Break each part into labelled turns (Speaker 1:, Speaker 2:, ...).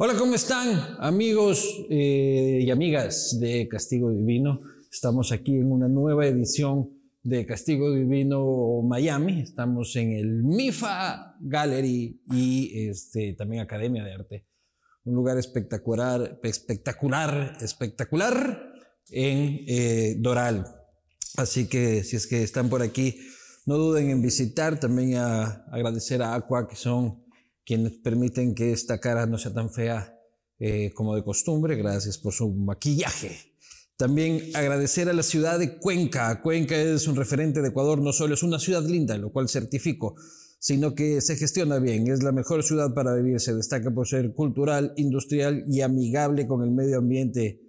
Speaker 1: Hola, ¿cómo están amigos eh, y amigas de Castigo Divino? Estamos aquí en una nueva edición de Castigo Divino Miami. Estamos en el MIFA Gallery y este, también Academia de Arte. Un lugar espectacular, espectacular, espectacular en eh, Doral. Así que si es que están por aquí, no duden en visitar. También a agradecer a Aqua, que son quienes permiten que esta cara no sea tan fea eh, como de costumbre. Gracias por su maquillaje. También agradecer a la ciudad de Cuenca. Cuenca es un referente de Ecuador, no solo es una ciudad linda, lo cual certifico, sino que se gestiona bien. Es la mejor ciudad para vivir, se destaca por ser cultural, industrial y amigable con el medio ambiente.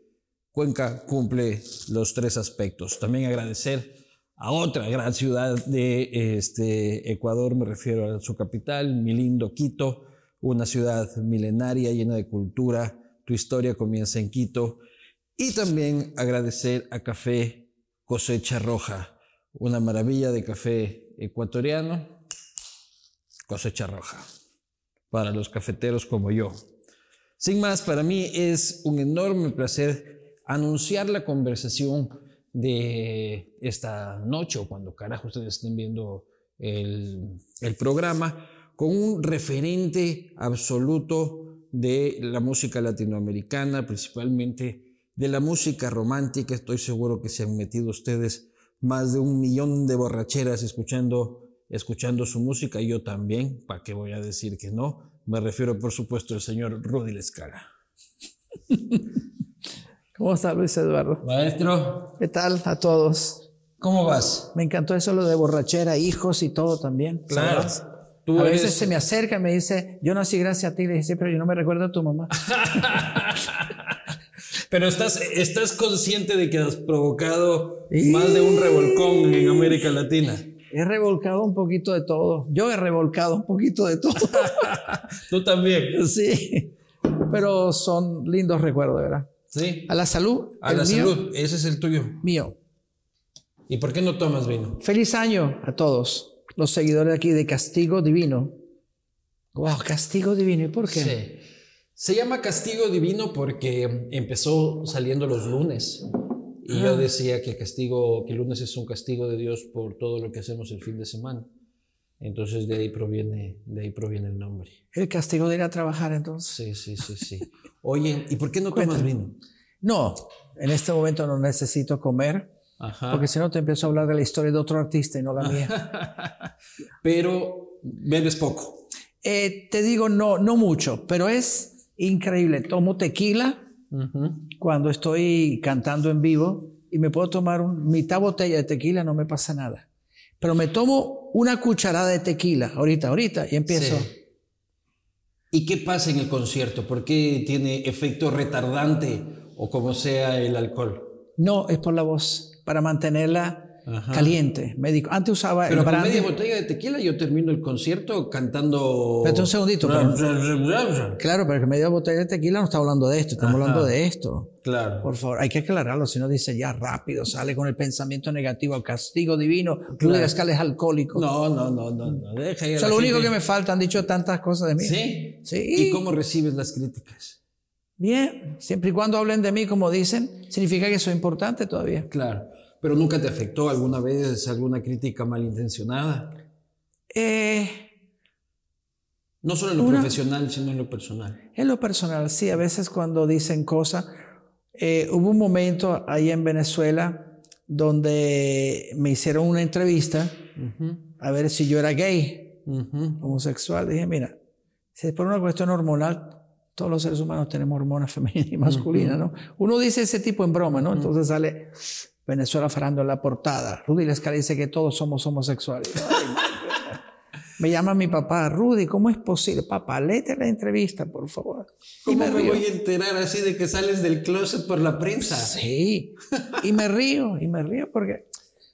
Speaker 1: Cuenca cumple los tres aspectos. También agradecer a otra gran ciudad de este Ecuador, me refiero a su capital, mi lindo Quito, una ciudad milenaria llena de cultura. Tu historia comienza en Quito. Y también agradecer a Café Cosecha Roja, una maravilla de café ecuatoriano, cosecha roja, para los cafeteros como yo. Sin más, para mí es un enorme placer anunciar la conversación de esta noche o cuando carajo ustedes estén viendo el, el programa con un referente absoluto de la música latinoamericana, principalmente de la música romántica. Estoy seguro que se han metido ustedes más de un millón de borracheras escuchando, escuchando su música. Yo también, ¿para qué voy a decir que no? Me refiero, por supuesto, al señor Rudy Lescala.
Speaker 2: ¿Cómo está Luis Eduardo?
Speaker 1: Maestro.
Speaker 2: ¿Qué tal a todos?
Speaker 1: ¿Cómo vas?
Speaker 2: Me encantó eso lo de borrachera, hijos y todo también.
Speaker 1: Claro.
Speaker 2: Tú a veces se me acerca y me dice, yo nací gracias a ti. Le dije, sí, pero yo no me recuerdo a tu mamá.
Speaker 1: pero estás, estás consciente de que has provocado más de un revolcón en América Latina.
Speaker 2: He revolcado un poquito de todo. Yo he revolcado un poquito de todo.
Speaker 1: Tú también.
Speaker 2: Sí. Pero son lindos recuerdos, ¿verdad?
Speaker 1: Sí.
Speaker 2: A la salud.
Speaker 1: A la salud. Ese es el tuyo.
Speaker 2: Mío.
Speaker 1: ¿Y por qué no tomas vino?
Speaker 2: Feliz año a todos los seguidores aquí de Castigo Divino. Wow, Castigo Divino. ¿Y por qué?
Speaker 1: Sí. Se llama Castigo Divino porque empezó saliendo los lunes. Y yo decía que castigo, que el lunes es un castigo de Dios por todo lo que hacemos el fin de semana. Entonces de ahí proviene, de ahí proviene el nombre.
Speaker 2: El castigo de ir a trabajar entonces.
Speaker 1: Sí, sí, sí, sí. Oye, ¿y por qué no tomas vino?
Speaker 2: No, en este momento no necesito comer. Porque si no te empiezo a hablar de la historia de otro artista y no la mía.
Speaker 1: pero bebes poco.
Speaker 2: Eh, te digo, no, no mucho, pero es increíble. Tomo tequila cuando estoy cantando en vivo y me puedo tomar un, mitad botella de tequila, no me pasa nada. Pero me tomo una cucharada de tequila ahorita, ahorita y empiezo.
Speaker 1: ¿Y qué pasa en el concierto? ¿Por qué tiene efecto retardante o como sea el alcohol?
Speaker 2: No, es por la voz, para mantenerla caliente. Médico. Antes usaba
Speaker 1: Pero con media botella de tequila yo termino el concierto cantando.
Speaker 2: Pero un segundito. claro, pero que media botella de tequila no está hablando de esto, estamos hablando de esto.
Speaker 1: Claro.
Speaker 2: Por favor, hay que aclararlo, si no dice ya rápido, sale con el pensamiento negativo, castigo divino, claro. Escala es alcohólico.
Speaker 1: No, no, no, no, no. Deja
Speaker 2: o sea, lo único que me falta, han dicho tantas cosas de mí.
Speaker 1: Sí.
Speaker 2: Sí.
Speaker 1: ¿Y cómo recibes las críticas?
Speaker 2: Bien, siempre y cuando hablen de mí como dicen, significa que soy importante todavía.
Speaker 1: Claro. ¿Pero nunca te afectó alguna vez alguna crítica malintencionada?
Speaker 2: Eh,
Speaker 1: no solo en lo profesional, sino en lo personal.
Speaker 2: En lo personal, sí. A veces cuando dicen cosas... Eh, hubo un momento ahí en Venezuela donde me hicieron una entrevista a ver si yo era gay, homosexual. Dije, mira, si es por una cuestión hormonal, todos los seres humanos tenemos hormonas femeninas y masculinas, ¿no? Uno dice ese tipo en broma, ¿no? Entonces sale Venezuela farando en la portada. Rudy Lescala dice que todos somos homosexuales. me llama mi papá, Rudy, ¿cómo es posible? Papá, léete la entrevista, por favor.
Speaker 1: ¿Cómo me, voy a enterar así de que sales del closet por la prensa?
Speaker 2: Sí, y me río, y me río porque,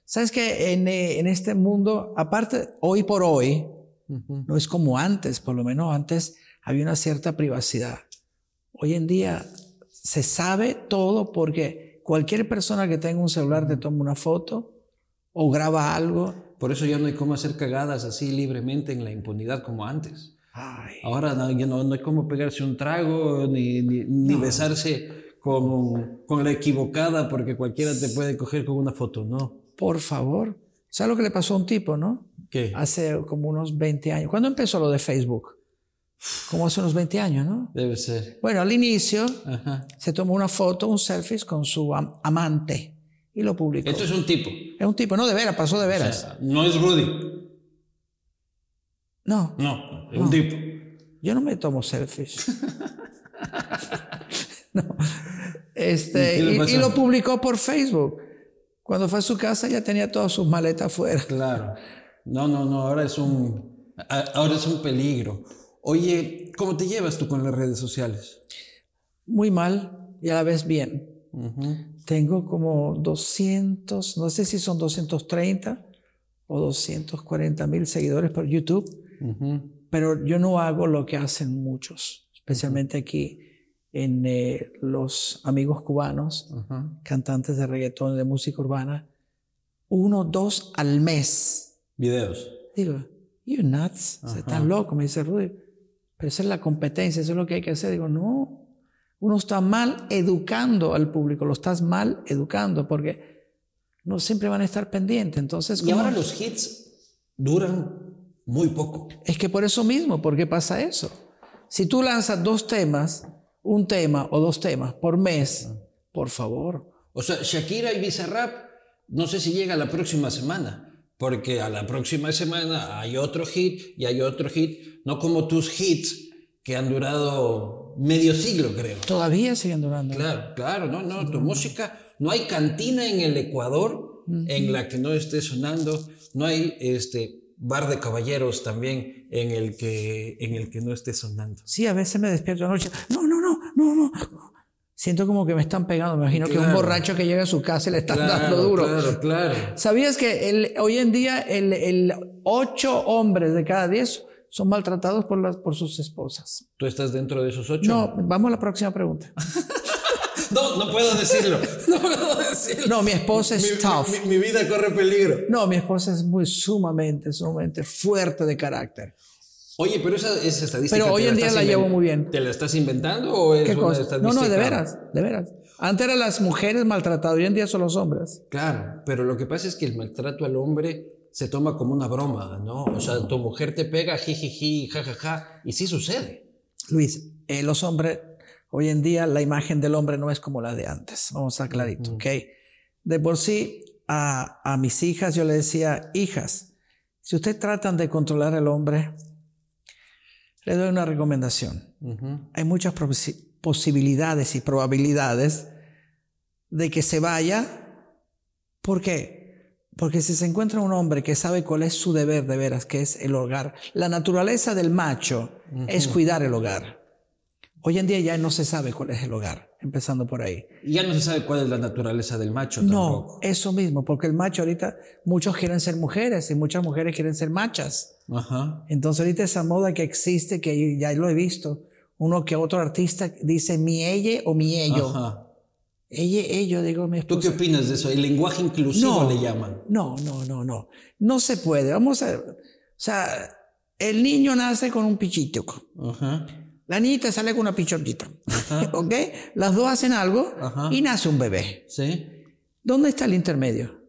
Speaker 2: ¿sabes que en, en, este mundo, aparte, hoy por hoy, no es como antes, por lo menos antes había una cierta privacidad. Hoy en día se sabe todo porque cualquier persona que tenga un celular te toma una foto o graba algo.
Speaker 1: Por eso ya no hay cómo hacer cagadas así libremente en la impunidad como antes. Ahora no, no, no, hay como pegarse un trago ni, ni, besarse con, con, la equivocada porque cualquiera te puede coger con una foto, ¿no?
Speaker 2: Por favor. ¿Sabes lo que le pasó a un tipo, no?
Speaker 1: ¿Qué?
Speaker 2: Hace como unos 20 años. ¿Cuándo empezó lo de Facebook? Como hace unos 20 años, ¿no?
Speaker 1: Debe ser.
Speaker 2: Bueno, al inicio se tomó una foto, un selfie con su amante y lo publicó.
Speaker 1: Esto es un tipo.
Speaker 2: Es un tipo, no de veras, pasó de veras.
Speaker 1: no es Rudy.
Speaker 2: No.
Speaker 1: No, es un tipo.
Speaker 2: Yo no me tomo selfies. no. Este, y, lo publicó por Facebook. Cuando fue a su casa ya tenía todas sus maletas fuera.
Speaker 1: Claro. No, no, no, ahora es un, ahora es un peligro. Oye, ¿cómo te llevas tú con las redes sociales?
Speaker 2: Muy mal y a la vez bien. Tengo como 200, no sé si son 230 o 240 mil seguidores por YouTube, pero yo no hago lo que hacen muchos, especialmente aquí en eh, los amigos cubanos, cantantes de reggaetón, de música urbana, uno, dos al mes.
Speaker 1: Videos.
Speaker 2: Digo, you're nuts, están locos, me dice Rudy, pero esa es la competencia, eso es lo que hay que hacer. Digo, no, uno está mal educando al público, lo estás mal educando porque no siempre van a estar pendientes. Entonces,
Speaker 1: y ahora los hits duran muy poco.
Speaker 2: Es que por eso mismo, ¿por qué pasa eso? Si tú lanzas dos temas, un tema o dos temas por mes, por favor.
Speaker 1: O sea, Shakira y Bizarrap, no sé si llega la próxima semana, porque a la próxima semana hay otro hit y hay otro hit, no como tus hits que han durado medio siglo, creo.
Speaker 2: Todavía siguen durando.
Speaker 1: Claro, claro, no, no, tu música, no hay cantina en el Ecuador en la que no esté sonando, no hay este bar de caballeros también en el que en el que no esté sonando.
Speaker 2: Sí, a veces me despierto anoche, no, no, no, no, no. Siento como que me están pegando. Me imagino que un borracho que llega a su casa y le están dando duro.
Speaker 1: Claro, claro.
Speaker 2: ¿Sabías que el, hoy en día el, el ocho hombres de cada diez son maltratados por, las, por sus esposas.
Speaker 1: ¿Tú estás dentro de esos ocho?
Speaker 2: No, vamos a la próxima pregunta.
Speaker 1: no, no puedo decirlo. No puedo decirlo.
Speaker 2: No, mi esposa es tough.
Speaker 1: Mi, vida corre peligro.
Speaker 2: No, mi esposa es muy sumamente, sumamente fuerte de carácter.
Speaker 1: Oye, pero esa, esa estadística.
Speaker 2: Pero hoy en día la llevo muy bien.
Speaker 1: ¿Te la estás inventando o es
Speaker 2: ¿Qué cosa? No, no, de veras, de veras. Antes eran las mujeres maltratadas, hoy en día son los hombres.
Speaker 1: Claro, pero lo que pasa es que el maltrato al hombre se toma como una broma, ¿no? O sea, tu mujer te pega, jijiji, jajaja, y sí sucede.
Speaker 2: Luis, eh, los hombres, hoy en día la imagen del hombre no es como la de antes, vamos a estar clarito, ¿ok? De por sí, a, a, mis hijas yo le decía, hijas, si ustedes tratan de controlar al hombre, le doy una recomendación. Hay muchas posibilidades y probabilidades de que se vaya. ¿Por qué? Porque si se encuentra un hombre que sabe cuál es su deber de veras, que es el hogar, la naturaleza del macho es cuidar el hogar. Hoy en día ya no se sabe cuál es el hogar, empezando por ahí.
Speaker 1: Ya no se sabe cuál es la naturaleza del macho.
Speaker 2: No, eso mismo, porque el macho ahorita, muchos quieren ser mujeres y muchas mujeres quieren ser machas.
Speaker 1: Ajá.
Speaker 2: Entonces ahorita esa moda que existe, que ya lo he visto, uno que otro artista dice mi ella o mi ello. Ajá. Ella, ella, digo, mi esposa.
Speaker 1: ¿Tú qué opinas de eso? ¿El lenguaje inclusivo le llaman?
Speaker 2: No, no, no, no. No se puede. Vamos a. O sea, el niño nace con un pichito. Ajá. La niñita sale con una pichotita. ¿Ok? Las dos hacen algo y nace un bebé.
Speaker 1: Sí.
Speaker 2: ¿Dónde está el intermedio?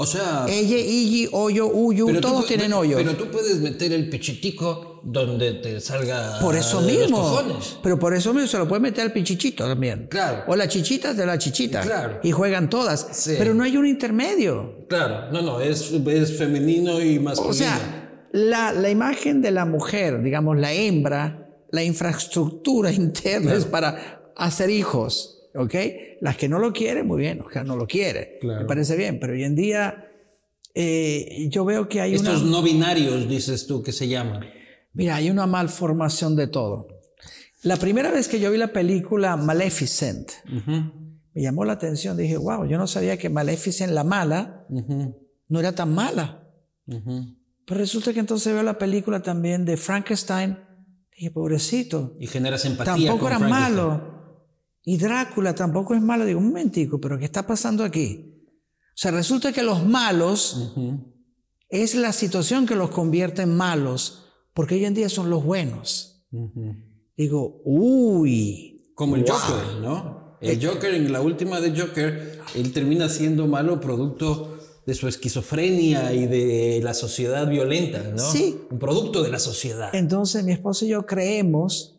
Speaker 1: O sea.
Speaker 2: Ella, Igi, hoyo, uyu, todos tienen hoyo.
Speaker 1: Pero tú puedes meter el pichitico donde te salga.
Speaker 2: Por eso mismo. Pero por eso mismo se lo puede meter al pichichito también.
Speaker 1: Claro.
Speaker 2: O la chichita de la chichita.
Speaker 1: Claro.
Speaker 2: Y juegan todas. Sí. Pero no hay un intermedio.
Speaker 1: Claro. No, no. Es, es femenino y masculino.
Speaker 2: O sea, la, la, imagen de la mujer, digamos, la hembra, la infraestructura interna es para hacer hijos. ¿ok? Las que no lo quieren, muy bien, o sea, no lo quiere, me parece bien, pero hoy en día eh, yo veo que hay
Speaker 1: Estos no binarios, dices tú, que se llaman.
Speaker 2: Mira, hay una malformación de todo. La primera vez que yo vi la película Maleficent, me llamó la atención, dije, wow, yo no sabía que Maleficent, la mala, no era tan mala. Pero resulta que entonces veo la película también de Frankenstein, dije, pobrecito.
Speaker 1: Y generas empatía.
Speaker 2: Tampoco era malo. Y Drácula tampoco es malo. Digo, un momentico, pero ¿qué está pasando aquí? O sea, resulta que los malos es la situación que los convierte en malos. porque hoy en día son los buenos. Digo, uy.
Speaker 1: Como el Joker, ¿no? El Joker, en la última de Joker, él termina siendo malo producto de su esquizofrenia y de la sociedad violenta, ¿no?
Speaker 2: Sí.
Speaker 1: Un producto de la sociedad.
Speaker 2: Entonces mi esposo y yo creemos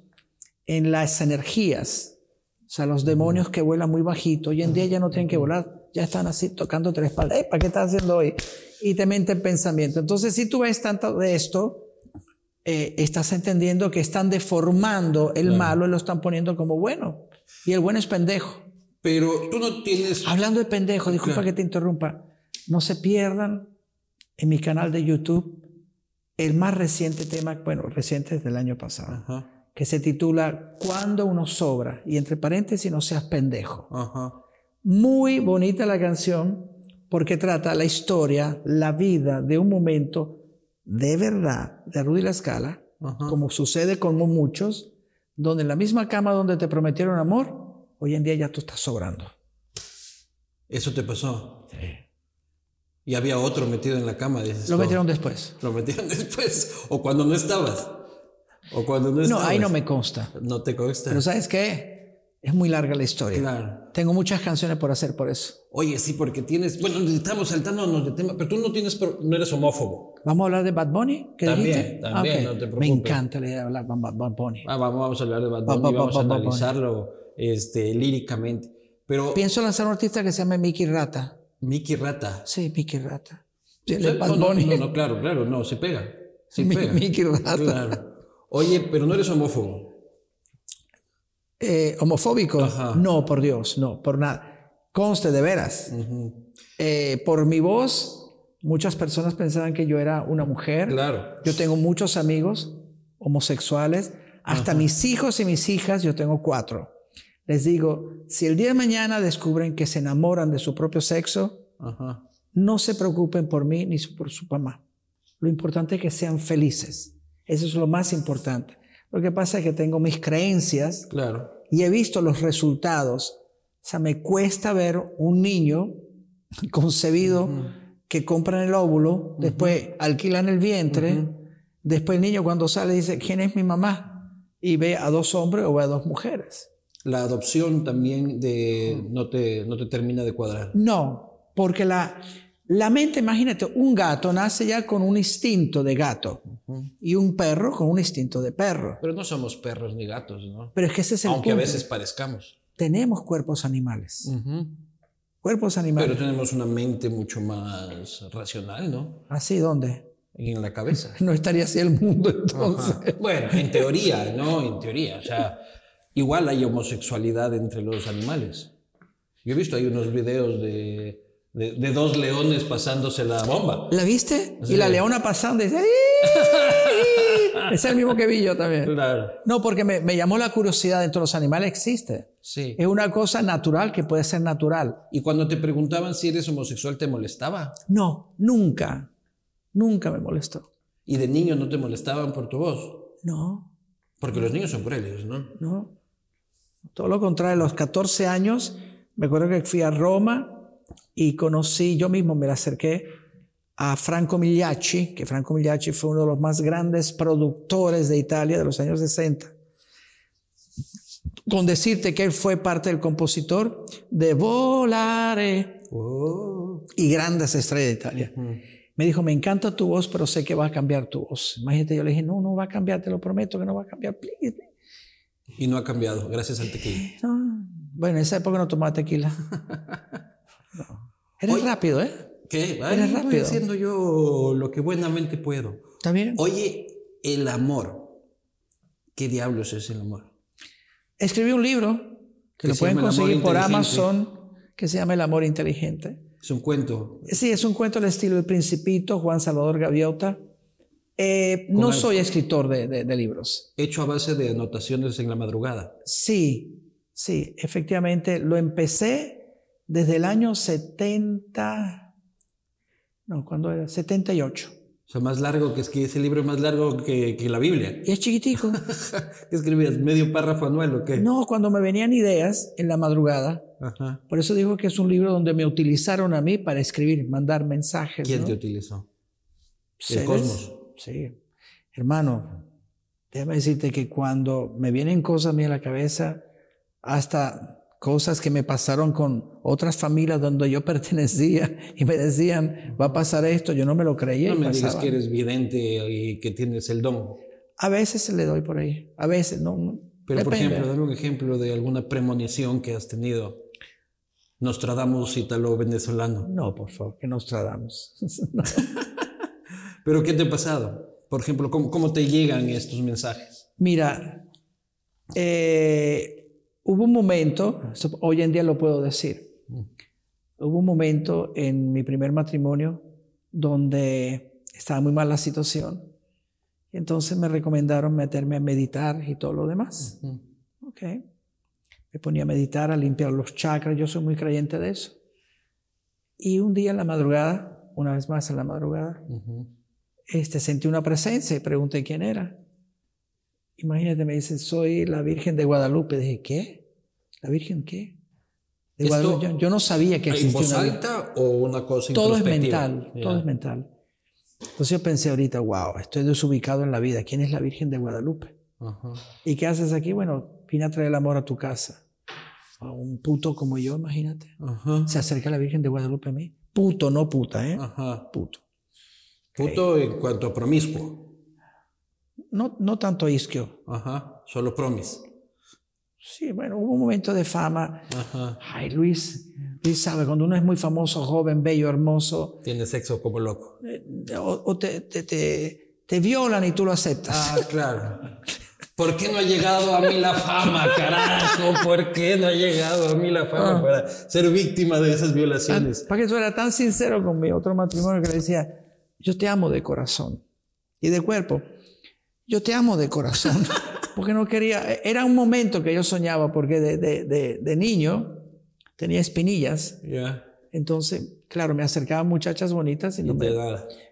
Speaker 2: en las energías, o sea, los demonios que vuelan muy bajito. Hoy en día ya no tienen que volar, ya están así tocando tres espalda. ¿Para qué estás haciendo hoy? Y te mente el pensamiento. Entonces, si tú ves tanto de esto, eh, estás entendiendo que están deformando el malo y lo están poniendo como bueno. Y el bueno es pendejo.
Speaker 1: Pero tú no tienes...
Speaker 2: Hablando de pendejo, disculpa que te interrumpa, no se pierdan en mi canal de YouTube el más reciente tema, bueno, reciente desde el año pasado, que se titula Cuando uno sobra, y entre paréntesis no seas pendejo. Muy bonita la canción porque trata la historia, la vida de un momento de verdad de Rudy La Escala, como sucede con muchos, donde en la misma cama donde te prometieron amor, hoy en día ya tú estás sobrando.
Speaker 1: ¿Eso te pasó? Sí. Y había otro metido en la cama, dices.
Speaker 2: Lo metieron después.
Speaker 1: Lo metieron después. O cuando no estabas. O cuando no estabas.
Speaker 2: No, ahí no me consta.
Speaker 1: No te consta.
Speaker 2: Pero ¿sabes qué? Es muy larga la historia. Claro. Tengo muchas canciones por hacer por eso.
Speaker 1: Oye, sí, porque tienes. Bueno, estamos saltándonos de tema, pero tú no tienes, no eres homófobo.
Speaker 2: ¿Vamos a hablar de Bad Bunny?
Speaker 1: ¿Qué también, también, no te preocupes.
Speaker 2: Me encanta la idea de hablar de Bad Bunny.
Speaker 1: Ah, vamos, vamos a hablar de Bad Bunny, vamos a analizarlo este, líricamente. Pero.
Speaker 2: Pienso lanzar un artista que se llama Mickey Rata.
Speaker 1: Mickey Rata.
Speaker 2: Sí, Mickey Rata.
Speaker 1: No. No, no, claro, claro, no, se pega. Se pega.
Speaker 2: Mickey Rata.
Speaker 1: Claro. Oye, pero no eres homófobo.
Speaker 2: Eh, homofóbico. No, por Dios, no, por nada. Conste de veras. Eh, por mi voz, muchas personas pensaban que yo era una mujer.
Speaker 1: Claro.
Speaker 2: Yo tengo muchos amigos homosexuales. Hasta mis hijos y mis hijas, yo tengo cuatro. Les digo, si el día de mañana descubren que se enamoran de su propio sexo, no se preocupen por mí ni por su mamá. Lo importante es que sean felices. Eso es lo más importante. Lo que pasa es que tengo mis creencias
Speaker 1: claro.
Speaker 2: y he visto los resultados. O sea, me cuesta ver un niño concebido que compran el óvulo, después alquilan el vientre, después el niño cuando sale dice, ¿quién es mi mamá? Y ve a dos hombres o ve a dos mujeres.
Speaker 1: La adopción también de, no, te, no te termina de cuadrar.
Speaker 2: No, porque la, la mente, imagínate, un gato nace ya con un instinto de gato y un perro con un instinto de perro.
Speaker 1: Pero no somos perros ni gatos, ¿no?
Speaker 2: Pero es que ese es el
Speaker 1: Aunque a veces parezcamos.
Speaker 2: Tenemos cuerpos animales. Cuerpos animales.
Speaker 1: Pero tenemos una mente mucho más racional, ¿no?
Speaker 2: ¿Así dónde?
Speaker 1: En la cabeza.
Speaker 2: no estaría así el mundo entonces.
Speaker 1: Bueno, en teoría, ¿no? En teoría. O sea, igual hay homosexualidad entre los animales. Yo he visto ahí unos videos de de, dos leones pasándose la bomba.
Speaker 2: ¿La viste? Y la leona pasando y dice... es el mismo que vi yo también.
Speaker 1: Claro.
Speaker 2: No, porque me, me, llamó la curiosidad dentro de los animales existe.
Speaker 1: Sí.
Speaker 2: Es una cosa natural que puede ser natural.
Speaker 1: ¿Y cuando te preguntaban si eres homosexual te molestaba?
Speaker 2: No, nunca. Nunca me molestó.
Speaker 1: ¿Y de niño no te molestaban por tu voz?
Speaker 2: No.
Speaker 1: Porque los niños son crueles, ¿no?
Speaker 2: No. Todo lo contrario, a los 14 años, me acuerdo que fui a Roma y conocí, yo mismo me acerqué a Franco Migliacci, que Franco Migliacci fue uno de los más grandes productores de Italia de los años 60. Con decirte que él fue parte del compositor de Volare
Speaker 1: oh.
Speaker 2: y grandes estrellas de Italia. Me dijo, me encanta tu voz, pero sé que va a cambiar tu voz. Imagínate, yo le dije, no, no va a cambiar, te lo prometo que no va a cambiar.
Speaker 1: Y no ha cambiado, gracias al tequila.
Speaker 2: Bueno, en esa época no tomaba tequila. Eres rápido, ¿eh?
Speaker 1: ¿Qué?
Speaker 2: Eres rápido.
Speaker 1: Estoy haciendo yo lo que buenamente puedo.
Speaker 2: ¿Está bien?
Speaker 1: Oye, el amor. ¿Qué diablos es el amor?
Speaker 2: Escribí un libro que lo pueden conseguir por Amazon que se llama El amor inteligente.
Speaker 1: Es un cuento.
Speaker 2: Sí, es un cuento al estilo El Principito, Juan Salvador Gaviota. Eh, no soy escritor de, de, libros.
Speaker 1: Hecho a base de anotaciones en la madrugada.
Speaker 2: Sí, sí, efectivamente. Lo empecé desde el año 70, no, ¿cuándo era? 78.
Speaker 1: O sea, más largo que es que ese libro es más largo que, que la Biblia.
Speaker 2: Y es chiquitico.
Speaker 1: ¿Qué escribías? ¿Medio párrafo anual o qué?
Speaker 2: No, cuando me venían ideas en la madrugada.
Speaker 1: Ajá.
Speaker 2: Por eso digo que es un libro donde me utilizaron a mí para escribir, mandar mensajes.
Speaker 1: ¿Quién te utilizó? El cosmos.
Speaker 2: Sí. hermano, déjame decirte que cuando me vienen cosas a mí a la cabeza, hasta cosas que me pasaron con otras familias donde yo pertenecía y me decían, va a pasar esto, yo no me lo creía.
Speaker 1: No me digas que eres vidente y que tienes el don.
Speaker 2: A veces se le doy por ahí, a veces no.
Speaker 1: Pero por ejemplo, dame un ejemplo de alguna premonición que has tenido. Nostradamus ítalo venezolano.
Speaker 2: No, por favor, que Nostradamus.
Speaker 1: Pero ¿qué te ha pasado? Por ejemplo, ¿cómo, cómo te llegan estos mensajes?
Speaker 2: Mira, eh, Hubo un momento, hoy en día lo puedo decir, hubo un momento en mi primer matrimonio donde estaba muy mal la situación. Y entonces me recomendaron meterme a meditar y todo lo demás. Ok. Me ponía a meditar, a limpiar los chakras. Yo soy muy creyente de eso. Y un día en la madrugada, una vez más en la madrugada, este, sentí una presencia y pregunté quién era. Imagínate, me dice, soy la Virgen de Guadalupe. Dije, ¿qué? ¿La Virgen qué? De. Yo, no sabía que existía
Speaker 1: ¿En voz alta o una cosa
Speaker 2: Todo es mental, todo es mental. Entonces yo pensé ahorita, wow, estoy desubicado en la vida. ¿Quién es la Virgen de Guadalupe? ¿Y qué haces aquí? Bueno, vine a traer el amor a tu casa. A un puto como yo, imagínate. Se acerca la Virgen de Guadalupe a mí. Puto, no puta, ¿eh?
Speaker 1: Ajá.
Speaker 2: Puto.
Speaker 1: Puto en cuanto a promiscuo.
Speaker 2: No, no tanto isquio.
Speaker 1: Ajá, solo promis.
Speaker 2: Sí, bueno, hubo un momento de fama. Ajá. Ay, Luis, Luis sabe, cuando uno es muy famoso, joven, bello, hermoso.
Speaker 1: Tiene sexo como loco.
Speaker 2: Eh, o, te, te, te, violan y tú lo aceptas.
Speaker 1: Ah, claro. ¿Por qué no ha llegado a mí la fama, carajo? ¿Por qué no ha llegado a mí la fama ah. para ser víctima de esas violaciones?
Speaker 2: Ah, para que tú eras tan sincero con mi otro matrimonio que le decía, yo te amo de corazón y de cuerpo. Yo te amo de corazón. Porque no quería, era un momento que yo soñaba, porque de, de, de, niño tenía espinillas. Entonces, claro, me acercaban muchachas bonitas y, no me,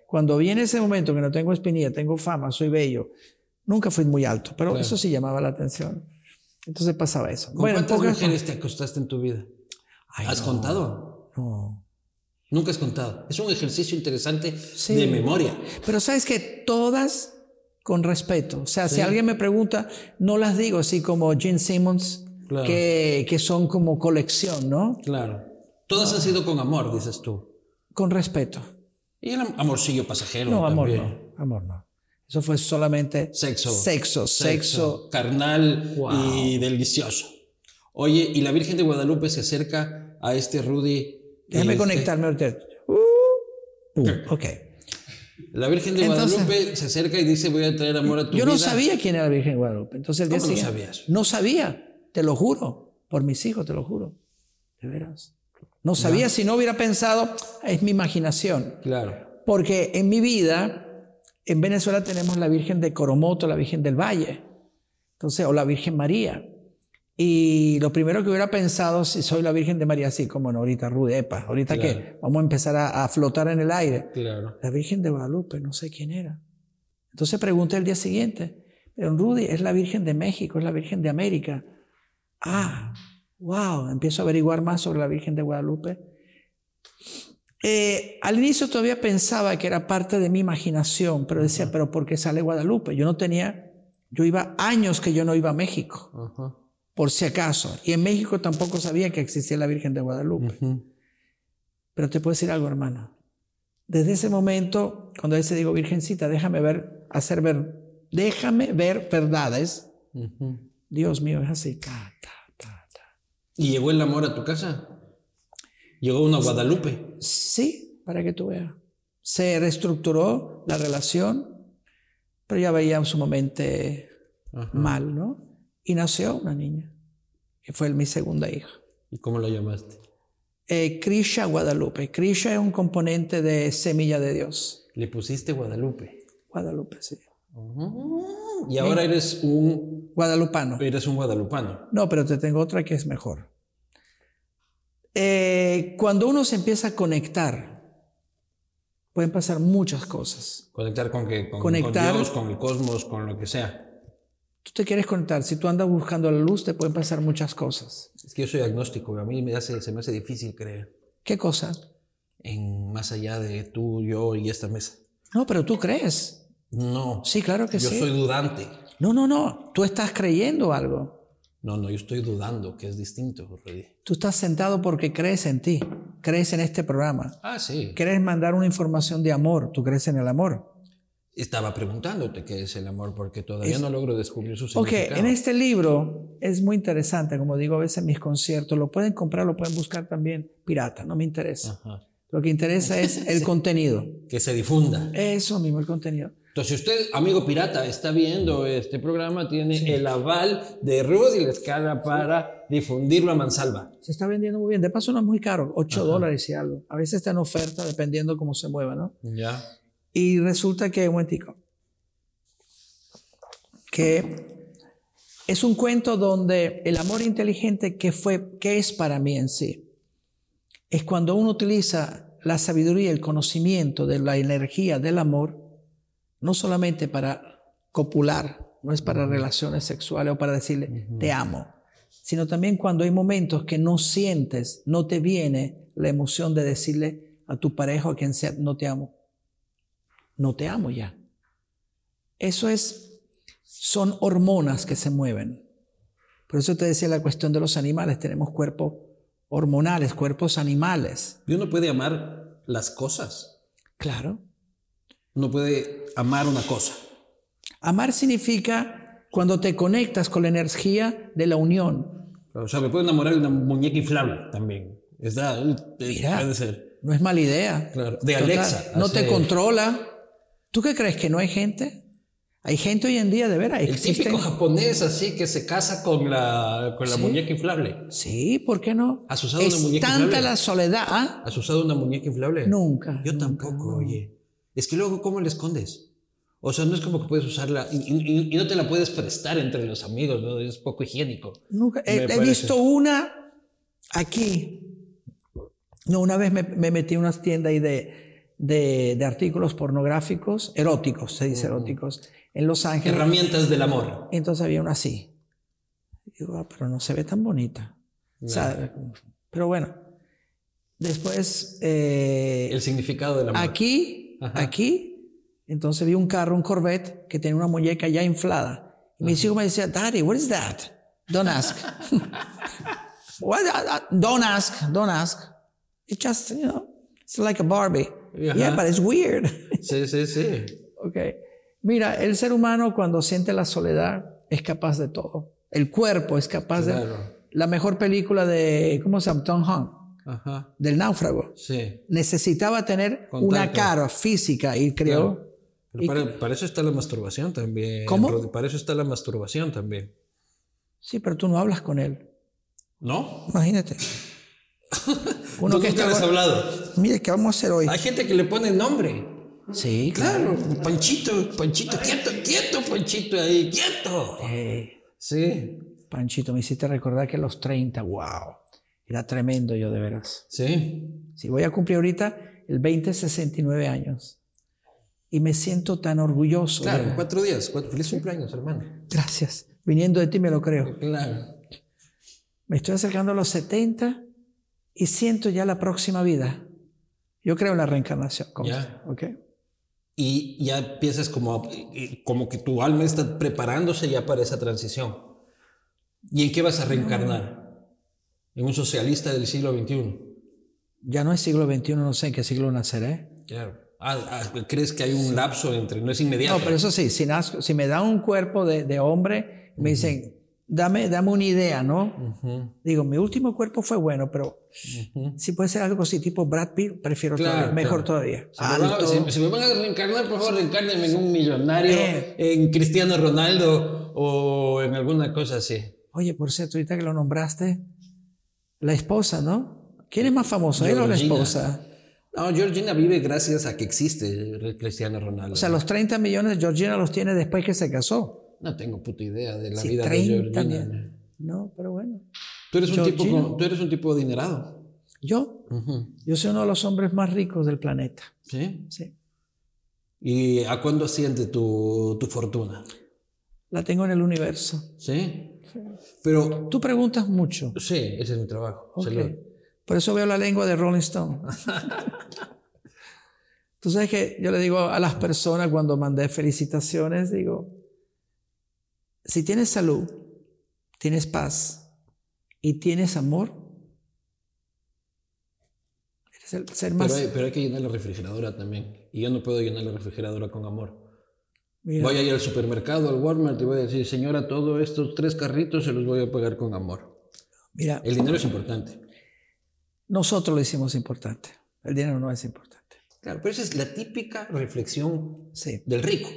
Speaker 2: Cuando viene ese momento que no tengo espinilla, tengo fama, soy bello, nunca fui muy alto, pero eso sí llamaba la atención. Entonces pasaba eso.
Speaker 1: ¿Con bueno, ¿Cuántas mujeres te acostaste en tu vida? ¿Has contado?
Speaker 2: No.
Speaker 1: Nunca has contado. Es un ejercicio interesante de memoria.
Speaker 2: Pero sabes que todas con respeto. O sea, si alguien me pregunta, no las digo así como Gene Simmons, que, que, son como colección, ¿no?
Speaker 1: Claro. Todas han sido con amor, dices tú.
Speaker 2: Con respeto.
Speaker 1: Y el amorcillo pasajero.
Speaker 2: No, amor no. Amor no. Eso fue solamente
Speaker 1: sexo.
Speaker 2: Sexo, sexo.
Speaker 1: carnal y delicioso. Oye, y la Virgen de Guadalupe se acerca a este Rudy.
Speaker 2: Déjame este conectarme ahorita. Uh, ok.
Speaker 1: La Virgen de Guadalupe se acerca y dice, voy a traer amor a tu
Speaker 2: vida. Yo no sabía quién era la Virgen de Guadalupe. Entonces
Speaker 1: ¿Cómo no sabías?
Speaker 2: No sabía, te lo juro. Por mis hijos, te lo juro. De veras. No sabía si no hubiera pensado, es mi imaginación.
Speaker 1: Claro.
Speaker 2: Porque en mi vida, en Venezuela tenemos la Virgen de Coromoto, la Virgen del Valle. Entonces, o la Virgen María. Y lo primero que hubiera pensado, si soy la Virgen de María, así como no, ahorita Rudepa, ahorita que vamos a empezar a, flotar en el aire.
Speaker 1: Claro.
Speaker 2: La Virgen de Guadalupe, no sé quién era. Entonces pregunté el día siguiente, pero Rudy es la Virgen de México, es la Virgen de América. Ah, wow, empiezo a averiguar más sobre la Virgen de Guadalupe. Eh, al inicio todavía pensaba que era parte de mi imaginación, pero decía, pero ¿por qué sale Guadalupe? Yo no tenía, yo iba años que yo no iba a México. Ajá por si acaso. Y en México tampoco sabía que existía la Virgen de Guadalupe. Pero te puedo decir algo, hermano. Desde ese momento, cuando a veces digo, Virgencita, déjame ver, hacer ver, déjame ver verdades. Dios mío, es así.
Speaker 1: ¿Y llegó el amor a tu casa? ¿Llegó una Guadalupe?
Speaker 2: Sí, para que tú veas. Se reestructuró la relación, pero ya veía sumamente mal, ¿no? Y nació una niña, que fue mi segunda hija.
Speaker 1: ¿Y cómo la llamaste?
Speaker 2: Eh, Krisha Guadalupe. Krisha es un componente de Semilla de Dios.
Speaker 1: ¿Le pusiste Guadalupe?
Speaker 2: Guadalupe, sí.
Speaker 1: y ahora eres un...
Speaker 2: Guadalupano.
Speaker 1: Eres un guadalupano.
Speaker 2: No, pero te tengo otra que es mejor. Eh, cuando uno se empieza a conectar, pueden pasar muchas cosas.
Speaker 1: ¿Conectar con qué? Con, conectar, con Dios, con el cosmos, con lo que sea.
Speaker 2: Tú te quieres conectar, si tú andas buscando la luz, te pueden pasar muchas cosas.
Speaker 1: Es que yo soy agnóstico, a mí me hace, se me hace difícil creer.
Speaker 2: ¿Qué cosa?
Speaker 1: En más allá de tú, yo y esta mesa.
Speaker 2: No, pero tú crees.
Speaker 1: No.
Speaker 2: Sí, claro que
Speaker 1: yo
Speaker 2: sí.
Speaker 1: Yo soy dudante.
Speaker 2: No, no, no. Tú estás creyendo algo.
Speaker 1: No, no, yo estoy dudando, que es distinto.
Speaker 2: Tú estás sentado porque crees en ti, crees en este programa.
Speaker 1: Ah, sí.
Speaker 2: Quieres mandar una información de amor, tú crees en el amor.
Speaker 1: Estaba preguntándote qué es el amor porque todavía no logro descubrir su
Speaker 2: Ok,
Speaker 1: significado.
Speaker 2: en este libro es muy interesante, como digo a veces en mis conciertos, lo pueden comprar, lo pueden buscar también pirata, no me interesa.
Speaker 1: Ajá.
Speaker 2: Lo que interesa es el contenido.
Speaker 1: Que se difunda.
Speaker 2: Eso mismo, el contenido.
Speaker 1: Entonces, si usted, amigo pirata, está viendo este programa, tiene el aval de Rudy La Escala para difundirlo a mansalva.
Speaker 2: Se está vendiendo muy bien. De paso no es muy caro, 8 dólares y algo. A veces está en oferta dependiendo cómo se mueva, ¿no?
Speaker 1: Ya.
Speaker 2: Y resulta que, un momentico, que es un cuento donde el amor inteligente que fue, que es para mí en sí, es cuando uno utiliza la sabiduría, el conocimiento de la energía del amor, no solamente para copular, no es para relaciones sexuales o para decirle te amo, sino también cuando hay momentos que no sientes, no te viene la emoción de decirle a tu pareja o a quien sea, no te amo. No te amo ya. Eso es, son hormonas que se mueven. Por eso te decía la cuestión de los animales, tenemos cuerpos hormonales, cuerpos animales.
Speaker 1: Y uno puede amar las cosas.
Speaker 2: Claro.
Speaker 1: Uno puede amar una cosa.
Speaker 2: Amar significa cuando te conectas con la energía de la unión.
Speaker 1: O sea, me puedo enamorar de una muñeca inflable también. ¿Está?
Speaker 2: Mira.
Speaker 1: Puede ser.
Speaker 2: No es mala idea.
Speaker 1: Claro. De
Speaker 2: Total,
Speaker 1: Alexa.
Speaker 2: no te controla. ¿Tú qué crees que no hay gente? Hay gente hoy en día de veras.
Speaker 1: El
Speaker 2: existen-
Speaker 1: típico japonés así que se casa con la, con la
Speaker 2: Sí.
Speaker 1: muñeca inflable.
Speaker 2: Sí, ¿por qué no?
Speaker 1: ¿Has usado
Speaker 2: es
Speaker 1: una muñeca
Speaker 2: tanta
Speaker 1: inflable?
Speaker 2: la soledad. ¿ah?
Speaker 1: ¿Has usado una muñeca inflable?
Speaker 2: Nunca.
Speaker 1: Yo
Speaker 2: nunca,
Speaker 1: tampoco,
Speaker 2: no.
Speaker 1: oye. Es que luego, ¿cómo la escondes? O sea, no es como que puedes usarla y, y- y no te la puedes prestar entre los amigos, ¿no? Es poco higiénico.
Speaker 2: Nunca. He, visto una aquí. No, una vez me, me metí en una tienda ahí de, de, de artículos pornográficos, eróticos, se dice eróticos, en Los Ángeles.
Speaker 1: Herramientas del amor.
Speaker 2: Entonces había una así. Digo, ah, pero no se ve tan bonita. O sea, pero bueno. Después, eh,
Speaker 1: El significado del amor.
Speaker 2: aquí,
Speaker 1: Ajá.
Speaker 2: aquí, entonces vi un carro, un Corvette, que tenía una muñeca ya inflada. Y mis hijos me decían, Daddy, what is that? Don't ask. what, uh, uh, don't ask, don't ask. It's just, you know, it's like a Barbie.
Speaker 1: Ajá.
Speaker 2: Yeah, but it's weird.
Speaker 1: Sí, sí, sí.
Speaker 2: Ok. Mira, el ser humano cuando siente la soledad es capaz de todo. El cuerpo es capaz de...
Speaker 1: Claro.
Speaker 2: La mejor película de, ¿cómo se llama? Tom Hanks,
Speaker 1: Ajá.
Speaker 2: del náufrago.
Speaker 1: Sí.
Speaker 2: Necesitaba tener
Speaker 1: Contacto.
Speaker 2: una cara física y creó...
Speaker 1: Pero para, para eso está la masturbación también.
Speaker 2: ¿Cómo?
Speaker 1: Para eso está la masturbación también.
Speaker 2: Sí, pero tú no hablas con él.
Speaker 1: ¿No?
Speaker 2: Imagínate.
Speaker 1: ¿Tú nunca le has hablado?
Speaker 2: Mire, ¿qué vamos a hacer hoy?
Speaker 1: Hay gente que le pone nombre.
Speaker 2: Sí, claro.
Speaker 1: Claro, Panchito, Panchito, quieto, quieto, Panchito ahí, quieto.
Speaker 2: Eh,
Speaker 1: Sí,
Speaker 2: Panchito, me hiciste recordar que a los 30, wow, era tremendo yo de veras.
Speaker 1: sí.
Speaker 2: Sí, voy a cumplir ahorita el 20, 69 años. Y me siento tan orgulloso. de-
Speaker 1: Claro, cuatro días. cuatro- Feliz cumpleaños, hermano.
Speaker 2: Gracias. Viniendo de ti me lo creo.
Speaker 1: Claro.
Speaker 2: Me estoy acercando a los 70 y siento ya la próxima vida. Yo creo en la reencarnación. consta, ¿ok?
Speaker 1: Y ya empiezas como, como que tu alma está preparándose ya para esa transición. ¿Y en qué vas a reencarnar? En un socialista del siglo XXI.
Speaker 2: Ya no es siglo XXI, no sé en qué siglo naceré.
Speaker 1: Claro. Ah, ah, ¿Crees que hay un lapso entre? No es inmediato.
Speaker 2: No, pero eso sí, si, nazco- si me da un cuerpo de, de hombre, me dicen, dame, dame una idea, ¿no? Digo, mi último cuerpo fue bueno, pero si puede ser algo así, tipo Brad Pitt, prefiero
Speaker 1: Claro,
Speaker 2: todavía, mejor todavía.
Speaker 1: Si me, van a,
Speaker 2: Alto.
Speaker 1: si- si me van a reencarnar, por favor, reencárnenme en un millonario,
Speaker 2: Eh.
Speaker 1: en Cristiano Ronaldo o en alguna cosa así.
Speaker 2: Oye, por cierto, ahorita que lo nombraste, la esposa, ¿no? ¿Quién es más famoso, él o la esposa?
Speaker 1: No, Georgina vive gracias a que existe Cristiano Ronaldo.
Speaker 2: O sea, los 30 millones Georgina los tiene después que se casó.
Speaker 1: No tengo puta idea de la
Speaker 2: Sí,
Speaker 1: vida de
Speaker 2: 30
Speaker 1: Georgina.
Speaker 2: millones. No, pero bueno.
Speaker 1: Tú eres, un tipo,
Speaker 2: Georgina.
Speaker 1: con- tú eres un tipo adinerado.
Speaker 2: Yo, yo soy uno de los hombres más ricos del planeta.
Speaker 1: ¿Sí?
Speaker 2: Sí.
Speaker 1: ¿Y a cuándo asciende tu, tu fortuna?
Speaker 2: La tengo en el universo.
Speaker 1: ¿Sí? Pero,
Speaker 2: Tú preguntas mucho.
Speaker 1: sí, ese es mi trabajo.
Speaker 2: Ok.
Speaker 1: Salud.
Speaker 2: Por eso veo la lengua de Rolling Stone. Tú sabes que yo le digo a las personas cuando mandé felicitaciones, digo, si tienes salud, tienes paz y tienes amor, eres el ser más...
Speaker 1: Pero hay, pero hay que llenar la refrigeradora también. Y yo no puedo llenar la refrigeradora con amor. Voy a ir al supermercado, al Walmart y voy a decir, señora, todos estos tres carritos se los voy a pagar con amor.
Speaker 2: Mira,
Speaker 1: El dinero es importante.
Speaker 2: nosotros lo hicimos importante. El dinero no es importante.
Speaker 1: Claro, pero esa es la típica reflexión
Speaker 2: Sí.
Speaker 1: del rico,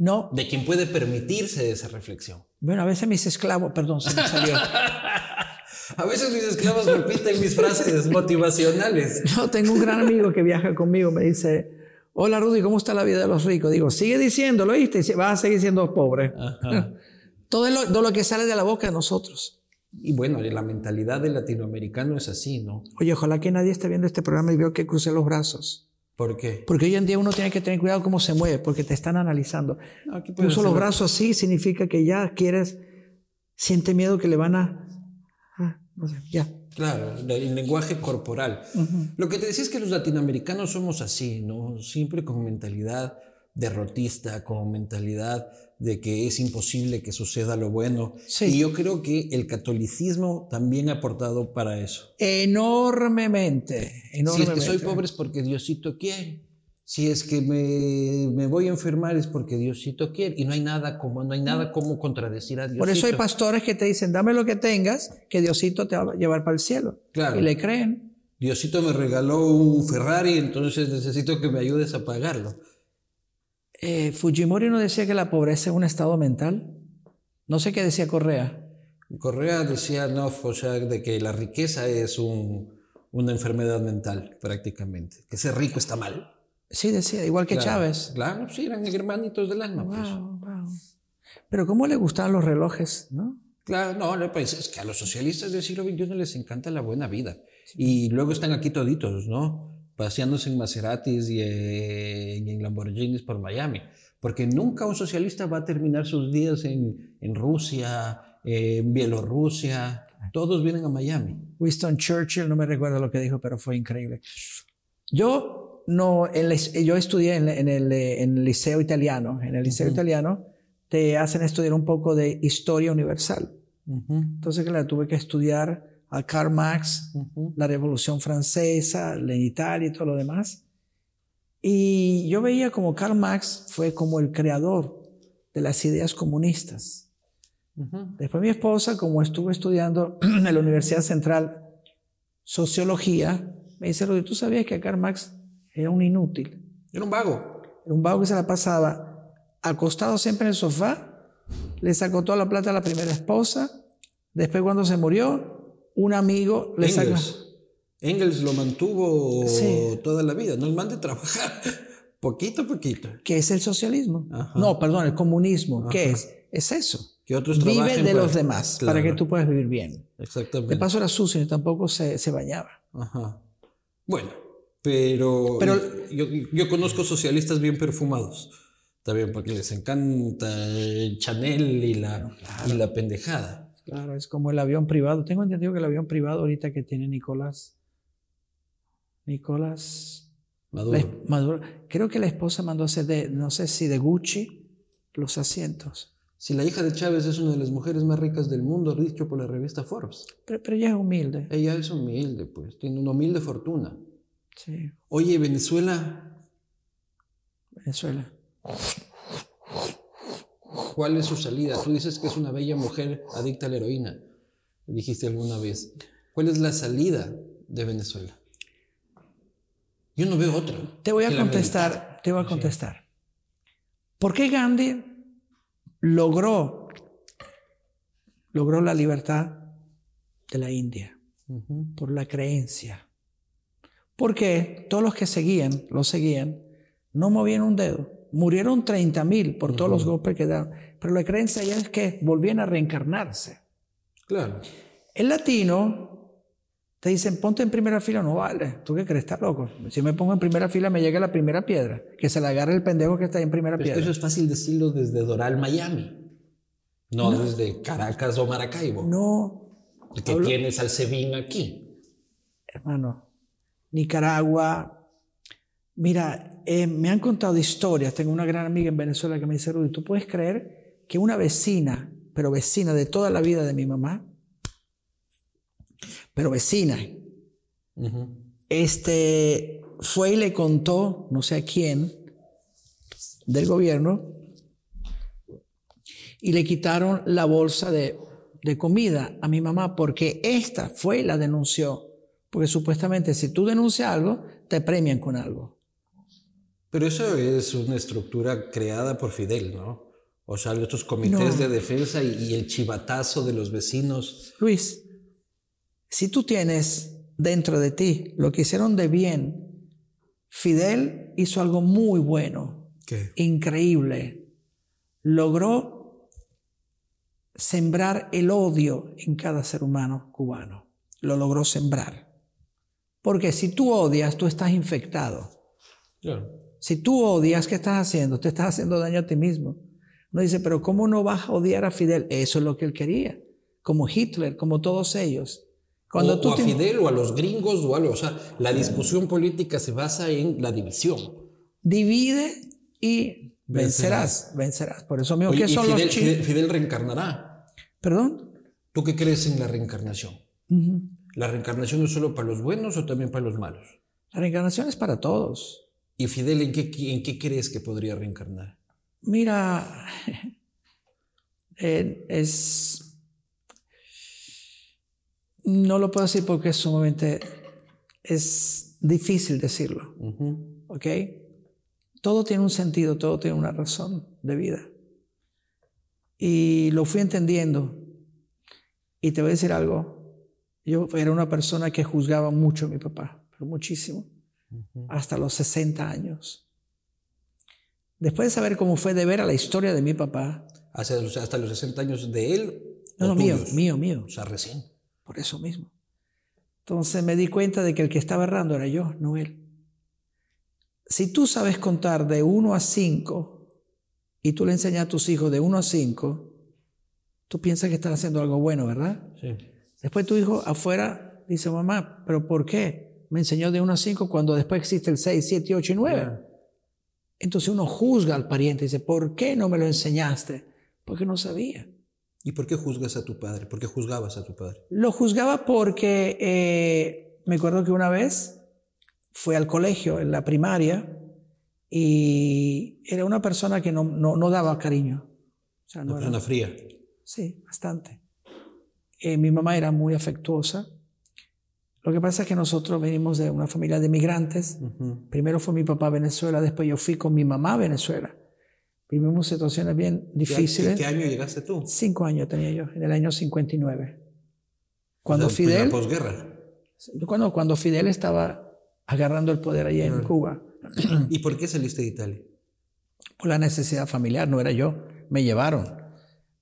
Speaker 2: No,
Speaker 1: de quien puede permitirse esa reflexión.
Speaker 2: bueno, a veces mis esclavos, perdón, se me salió.
Speaker 1: A veces mis esclavos repiten mis frases motivacionales.
Speaker 2: Yo tengo un gran amigo que viaja conmigo, me dice, hola Rudy, ¿cómo está la vida de los ricos? Digo, sigue diciéndolo, ¿oíste? Y Vas a seguir siendo pobre.
Speaker 1: Ajá.
Speaker 2: Todo lo, todo lo que sale de la boca de nosotros.
Speaker 1: Y bueno, la mentalidad del latinoamericano es así, ¿no?
Speaker 2: Oye, ojalá que nadie esté viendo este programa y veo que crucé los brazos.
Speaker 1: ¿Por qué?
Speaker 2: Porque hoy en día uno tiene que tener cuidado cómo se mueve, porque te están analizando. Puso los brazos así, significa que ya quieres, siente miedo que le van a... ah, no sé, ya.
Speaker 1: Claro, el el lenguaje corporal. Lo que te decía es que los latinoamericanos somos así, ¿no? Siempre con mentalidad derrotista, con mentalidad de que es imposible que suceda lo bueno.
Speaker 2: Sí.
Speaker 1: Y yo creo que el catolicismo también ha aportado para eso.
Speaker 2: Enormemente,
Speaker 1: Si es
Speaker 2: enormemente.
Speaker 1: que soy pobre es porque Diosito quiere. Si es que me, me voy a enfermar es porque Diosito quiere. Y no hay nada como, no hay nada como contradecir a Diosito.
Speaker 2: Por eso hay pastores que te dicen, dame lo que tengas, que Diosito te va a llevar para el cielo.
Speaker 1: Claro.
Speaker 2: Y le creen.
Speaker 1: Diosito me regaló un Ferrari, entonces necesito que me ayudes a pagarlo.
Speaker 2: Eh, Fujimori no decía que la pobreza es un estado mental. No sé qué decía Correa.
Speaker 1: Correa decía, no, o sea, de que la riqueza es un- una enfermedad mental, prácticamente. Que ser rico está mal.
Speaker 2: Sí, decía, igual que
Speaker 1: Claro.
Speaker 2: Chávez.
Speaker 1: Claro, sí, eran hermanitos del alma. pues.
Speaker 2: Wow. Pero cómo le gustaban los relojes, ¿no?
Speaker 1: Claro, no, que pasa es que a los socialistas del siglo XXI les encanta la buena vida. Y luego están aquí toditos, ¿no? Paseándose en Maseratis y, eh, y en Lamborghinis por Miami. Porque nunca un socialista va a terminar sus días en, en Rusia, en Bielorrusia. Todos vienen a Miami.
Speaker 2: Winston Churchill, no me recuerdo lo que dijo, pero fue increíble. Yo no, en la- yo estudié en, en el, eh, en el liceo italiano. En el liceo italiano te hacen estudiar un poco de historia universal. Entonces, claro, tuve que estudiar a Karl Marx, la Revolución Francesa, en Italia y todo lo demás. Y yo veía como Karl Marx fue como el creador de las ideas comunistas. Después mi esposa, como estuvo estudiando en la Universidad Central Sociología, me dice, Rudy, ¿tú sabías que Karl Marx era un inútil?
Speaker 1: Era un vago.
Speaker 2: Era un vago que se la pasaba acostado siempre en el sofá, le sacó toda la plata a la primera esposa, después cuando se murió, un amigo le.
Speaker 1: Engels. Engels lo mantuvo
Speaker 2: Sí.
Speaker 1: toda la vida. No el mande trabajar. poquito a poquito.
Speaker 2: ¿Qué es el socialismo?
Speaker 1: Ajá.
Speaker 2: No, perdón, el comunismo. ¿Qué es? Es eso.
Speaker 1: Que otros
Speaker 2: Vive de
Speaker 1: para-
Speaker 2: los demás para que tú puedas vivir bien.
Speaker 1: Exactamente.
Speaker 2: De paso era sucio y tampoco se, se bañaba.
Speaker 1: Ajá. Bueno, pero,
Speaker 2: Pero-
Speaker 1: yo, yo conozco socialistas bien perfumados. También porque les encanta el Chanel y la, y la pendejada.
Speaker 2: Claro, es como el avión privado. Tengo entendido que el avión privado ahorita que tiene Nicolás. Nicolás
Speaker 1: Maduro.
Speaker 2: la Maduro. Creo que la esposa mandó a hacer de, no sé si de Gucci, los asientos.
Speaker 1: Si la hija de Chávez es una de las mujeres más ricas del mundo, dicho por la revista Forbes.
Speaker 2: Pero, pero ella es humilde.
Speaker 1: Ella es humilde, pues, tiene una humilde fortuna.
Speaker 2: Sí,
Speaker 1: Oye, Venezuela,
Speaker 2: Venezuela.
Speaker 1: ¿Cuál es su salida? Tú dices que es una bella mujer adicta a la heroína. Dijiste alguna vez. ¿Cuál es la salida de Venezuela? Yo no veo otra.
Speaker 2: Te voy a contestar, te voy a contestar. ¿Por qué Gandhi logró, logró la libertad de la India? Por la creencia. Porque todos los que seguían, lo seguían, no movían un dedo. Murieron 30 mil por todos los golpes que daban. Pero la creencia ya es que volvían a reencarnarse.
Speaker 1: Claro.
Speaker 2: El latino te dicen, ponte en primera fila, no vale. ¿Tú qué crees? ¿Estás loco? Si me pongo en primera fila, me llega la primera piedra. Que se la agarre el pendejo que está ahí en primera
Speaker 1: Pero
Speaker 2: piedra.
Speaker 1: eso es fácil decirlo desde Doral, Miami. No, desde Caracas o Maracaibo.
Speaker 2: No,
Speaker 1: que tienes al Sebin aquí.
Speaker 2: hermano. Nicaragua, Mira, eh, me han contado historias. Tengo una gran amiga en Venezuela que me dice, Rudy, ¿tú puedes creer que una vecina, pero vecina de toda la vida de mi mamá, pero vecina, este, fue y le contó, no sé a quién, del gobierno, y le quitaron la bolsa de, de comida a mi mamá porque esta fue y la denunció. Porque supuestamente si tú denuncias algo, te premian con algo.
Speaker 1: Pero eso es una estructura creada por Fidel, ¿no? O sea, estos comités de defensa y, el chivatazo de los vecinos.
Speaker 2: Luis, si tú tienes dentro de ti lo que hicieron de bien, Fidel hizo algo muy bueno,
Speaker 1: ¿Qué?
Speaker 2: increíble. Logró sembrar el odio en cada ser humano cubano. Lo logró sembrar. Porque si tú odias, tú estás infectado.
Speaker 1: Claro.
Speaker 2: Si tú odias, ¿qué estás haciendo? Te estás haciendo daño a ti mismo. No dice, pero ¿cómo no vas a odiar a Fidel? Eso es lo que él quería. Como Hitler, como todos ellos.
Speaker 1: Cuando o, tú a Fidel o a los gringos o algo. O sea, la discusión política se basa en la división.
Speaker 2: Divide y vencerás. Vencerás. Por eso mismo, ¿qué son
Speaker 1: Fidel,
Speaker 2: los
Speaker 1: Fidel, Fidel, reencarnará.
Speaker 2: ¿Perdón?
Speaker 1: ¿Tú qué crees en la reencarnación? ¿La reencarnación es solo para los buenos o también para los malos?
Speaker 2: La reencarnación es para todos.
Speaker 1: ¿Y Fidel en qué, en qué crees que podría reencarnar?
Speaker 2: Mira, eh, es... No lo puedo decir porque es sumamente... Es difícil decirlo. ¿Ok? Todo tiene un sentido, todo tiene una razón de vida. Y lo fui entendiendo. Y te voy a decir algo. Yo era una persona que juzgaba mucho a mi papá, pero muchísimo hasta los 60 años. Después de saber cómo fue de ver a la historia de mi papá.
Speaker 1: ¿Hasta los, hasta los 60 años de él?
Speaker 2: No, no, mío, mío, mío.
Speaker 1: O sea, recién.
Speaker 2: Por eso mismo. Entonces me di cuenta de que el que estaba errando era yo, no él. Si tú sabes contar de 1 a 5 y tú le enseñas a tus hijos de 1 a 5, tú piensas que estás haciendo algo bueno, ¿verdad?
Speaker 1: Sí.
Speaker 2: Después tu hijo afuera dice, mamá, ¿pero por qué? Me enseñó de 1 a 5 cuando después existe el 6, 7, 8 y 9. Entonces uno juzga al pariente y dice, ¿por qué no me lo enseñaste? Porque no sabía.
Speaker 1: ¿Y por qué juzgas a tu padre? ¿Por qué juzgabas a tu padre?
Speaker 2: Lo juzgaba porque eh, me acuerdo que una vez fue al colegio, en la primaria, y era una persona que no, no, daba cariño.
Speaker 1: O sea, no una persona fría.
Speaker 2: Sí, bastante. Eh, mi mamá era muy afectuosa lo que pasa es que nosotros venimos de una familia de migrantes. Primero fue mi papá a Venezuela, después yo fui con mi mamá a Venezuela. Vivimos situaciones bien difíciles.
Speaker 1: ¿Qué, año llegaste tú?
Speaker 2: Cinco años tenía yo, en el año 59. Cuando Fidel...
Speaker 1: posguerra.
Speaker 2: Cuando, cuando Fidel estaba agarrando el poder allá en Cuba.
Speaker 1: ¿Y por qué saliste de Italia?
Speaker 2: Por la necesidad familiar, no era yo. Me llevaron.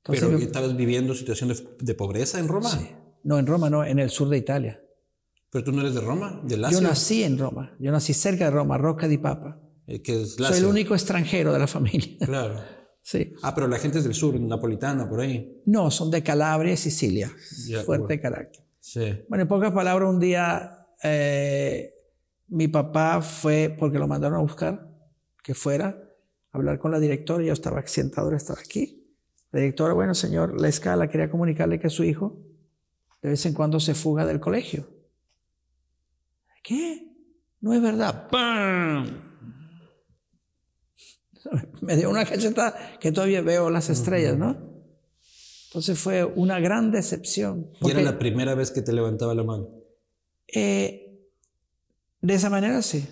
Speaker 1: ¿Pero estabas viviendo situación de, de, pobreza en Roma? Sí.
Speaker 2: No, en Roma no, en el sur de Italia.
Speaker 1: ¿Pero tú no eres de Roma? ¿De Lazio?
Speaker 2: Yo nací en Roma. Yo nací cerca de Roma, Rocca di Papa.
Speaker 1: Eh, que es
Speaker 2: Soy el único extranjero de la familia.
Speaker 1: Claro.
Speaker 2: sí.
Speaker 1: Ah, pero la gente es del sur, napolitana, por ahí.
Speaker 2: No, son de Calabria y Sicilia. Fuerte carácter.
Speaker 1: Sí.
Speaker 2: Bueno, en pocas palabras, un día eh, mi papá fue, porque lo mandaron a buscar, que fuera a hablar con la directora. Yo estaba sentado, estaba aquí. La directora, bueno, señor La Escala, quería comunicarle que su hijo de vez en cuando se fuga del colegio. ¿Qué? No es verdad. ¡Pam! Me dio una cachetada que todavía veo las estrellas, ¿no? Entonces fue una gran decepción.
Speaker 1: ¿Y era la primera vez que te levantaba la mano?
Speaker 2: Eh, de esa manera sí.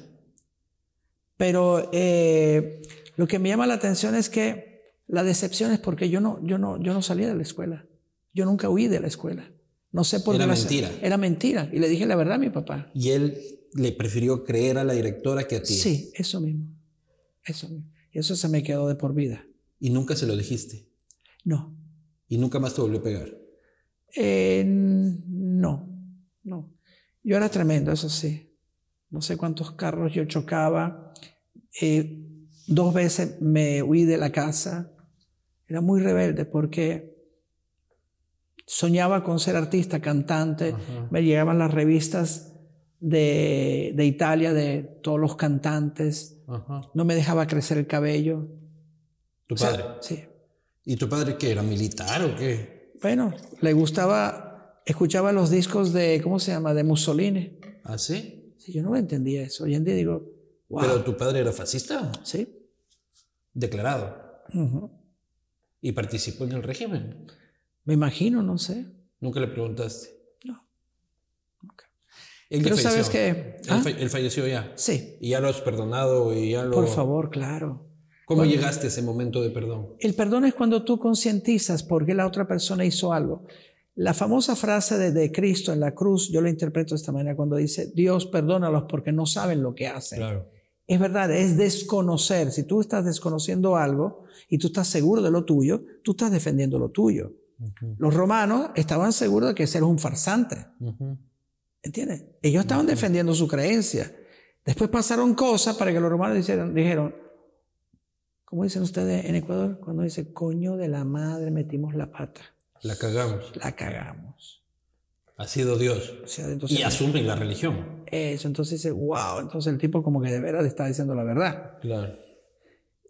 Speaker 2: Pero eh, lo que me llama la atención es que la decepción es porque yo no, yo no, yo no salí de la escuela. Yo nunca huí de la escuela. No sé por qué.
Speaker 1: Era mentira.
Speaker 2: Era mentira. Y le dije la verdad a mi papá.
Speaker 1: Y él le prefirió creer a la directora que a ti.
Speaker 2: Sí, eso mismo. Eso mismo. Y eso se me quedó de por vida.
Speaker 1: ¿Y nunca se lo dijiste?
Speaker 2: No.
Speaker 1: ¿Y nunca más te volvió a pegar?
Speaker 2: Eh, no, no. Yo era tremendo, eso sí. No sé cuántos carros yo chocaba. Eh, dos veces me huí de la casa. Era muy rebelde porque soñaba con ser artista, cantante, me llegaban las revistas de, de Italia, de todos los cantantes.
Speaker 1: Ajá.
Speaker 2: No me dejaba crecer el cabello.
Speaker 1: ¿Tu
Speaker 2: O sea,
Speaker 1: padre?
Speaker 2: sí.
Speaker 1: ¿Y tu padre qué? ¿Era militar o qué?
Speaker 2: Bueno, le gustaba, escuchaba los discos de, ¿cómo se llama? De Mussolini.
Speaker 1: ¿Ah, sí?
Speaker 2: Sí, yo no entendía eso. Hoy en día digo, wow.
Speaker 1: ¿Pero tu padre era fascista?
Speaker 2: Sí.
Speaker 1: Declarado. ¿Y participó en el régimen?
Speaker 2: Me imagino, no sé.
Speaker 1: Nunca le preguntaste. Él
Speaker 2: Pero
Speaker 1: falleció.
Speaker 2: ¿sabes?
Speaker 1: Él,
Speaker 2: ¿Ah?
Speaker 1: fa- él falleció ya.
Speaker 2: Sí,
Speaker 1: Y ya lo has perdonado y ya lo...
Speaker 2: por favor, claro.
Speaker 1: ¿Cómo llegaste a ese momento de perdón?
Speaker 2: El perdón es cuando tú concientizas por qué la otra persona hizo algo. La famosa frase de, de Cristo en la cruz, yo la interpreto de esta manera, cuando dice, Dios perdónalos porque no saben lo que hacen.
Speaker 1: Claro.
Speaker 2: Es verdad, es desconocer. Si tú estás desconociendo algo y tú estás seguro de lo tuyo, tú estás defendiendo lo tuyo. Los romanos estaban seguros de que ese era un farsante. ¿Entiendes? Ellos estaban defendiendo su creencia. Después pasaron cosas para que los romanos dijeran, dijeron, ¿cómo dicen ustedes en Ecuador? Cuando dice, coño de la madre, metimos la pata,
Speaker 1: La cagamos.
Speaker 2: la cagamos.
Speaker 1: Ha sido Dios.
Speaker 2: O sea, entonces,
Speaker 1: Y asumen la religión.
Speaker 2: eso, entonces dice, wow, entonces el tipo como que de veras está diciendo la verdad.
Speaker 1: Claro.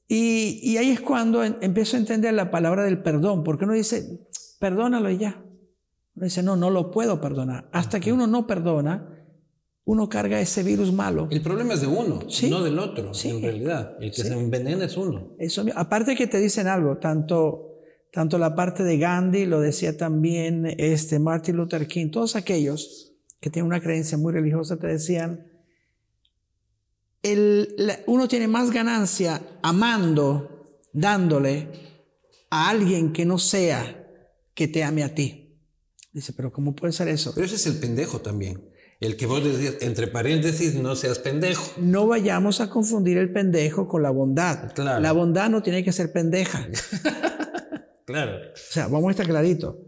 Speaker 2: Y, y ahí es cuando en- empiezo a entender la palabra del perdón, porque uno dice, perdónalo y ya. Uno dice, no, no lo puedo perdonar. Hasta que uno no perdona, uno carga ese virus malo.
Speaker 1: El problema es de uno,
Speaker 2: Sí.
Speaker 1: no del otro,
Speaker 2: Sí.
Speaker 1: en realidad. El que se envenena es uno.
Speaker 2: Eso, aparte que te dicen algo, tanto, tanto la parte de Gandhi, lo decía también este Martin Luther King, todos aquellos que tienen una creencia muy religiosa te decían, el- la- uno tiene más ganancia amando, dándole a alguien que no sea que te ame a ti. Dice, pero ¿cómo puede ser eso?
Speaker 1: Pero ese es el pendejo también. El que vos decías, entre paréntesis, no seas pendejo.
Speaker 2: No vayamos a confundir el pendejo con la bondad.
Speaker 1: Claro.
Speaker 2: La bondad no tiene que ser pendeja.
Speaker 1: Claro.
Speaker 2: O sea, vamos a estar clarito.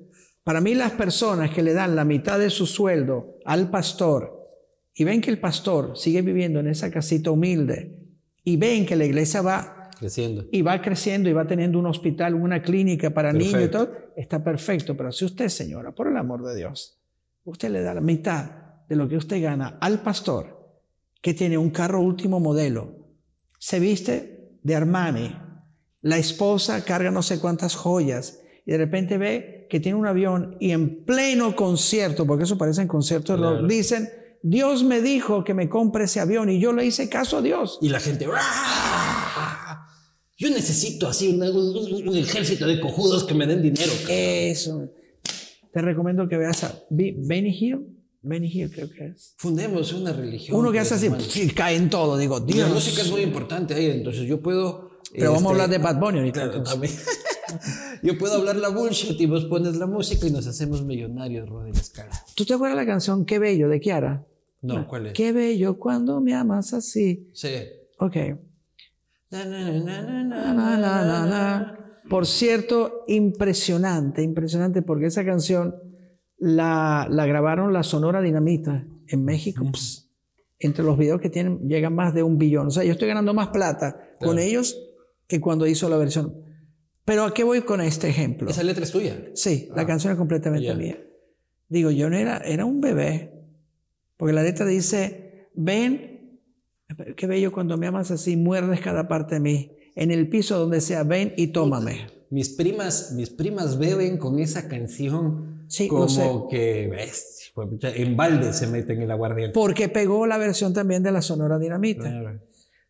Speaker 2: Para mí las personas que le dan la mitad de su sueldo al pastor y ven que el pastor sigue viviendo en esa casita humilde y ven que la iglesia va
Speaker 1: Creciendo.
Speaker 2: y va creciendo y va teniendo un hospital, una clínica para niños y todo, está perfecto. Pero si usted, señora, por el amor de Dios, usted le da la mitad de lo que usted gana al pastor que tiene un carro último modelo, se viste de Armani, la esposa carga no sé cuántas joyas y de repente ve que tiene un avión y en pleno concierto, porque eso parece en concierto,
Speaker 1: Claro.
Speaker 2: dicen, Dios me dijo que me compre ese avión y yo le hice caso a Dios.
Speaker 1: Y la gente. ¡ah! Yo necesito así un, un- un ejército de cojudos que me den dinero.
Speaker 2: Eso. Te recomiendo que veas a Be- Benny Hill. Benny Hill creo que es.
Speaker 1: Fundemos una religión.
Speaker 2: Uno que hace así, y cae en todo. Digo,
Speaker 1: Y la
Speaker 2: Dios.
Speaker 1: música es muy importante ahí, entonces yo puedo.
Speaker 2: Pero vamos a
Speaker 1: este,
Speaker 2: hablar de Bad Bunny ahorita.
Speaker 1: Claro, también. yo puedo hablar la bullshit y vos pones la música y nos hacemos millonarios, Rodri Escala.
Speaker 2: ¿Tú te acuerdas la canción Qué bello de Kiara?
Speaker 1: No, ¿cuál es?
Speaker 2: Qué bello cuando me amas así.
Speaker 1: Sí.
Speaker 2: Ok. Por cierto, impresionante, impresionante, porque esa canción la, la grabaron la Sonora Dinamita en México. Pss, entre los videos que tienen, llegan más de un billón. O sea, yo estoy ganando más plata con ellos que cuando hizo la versión. Pero ¿a qué voy con este ejemplo?
Speaker 1: Esa letra es tuya.
Speaker 2: Sí, la canción es completamente mía. Digo, yo no era, era un bebé. Porque la letra dice, ven, qué bello cuando me amas así, muerdes cada parte de mí. En el piso donde sea, ven y tómame.
Speaker 1: Mis primas, mis primas beben con esa canción
Speaker 2: Sí,
Speaker 1: como
Speaker 2: sé.
Speaker 1: que en balde se meten el aguardiente.
Speaker 2: Porque pegó la versión también de la Sonora Dinamita.
Speaker 1: Claro.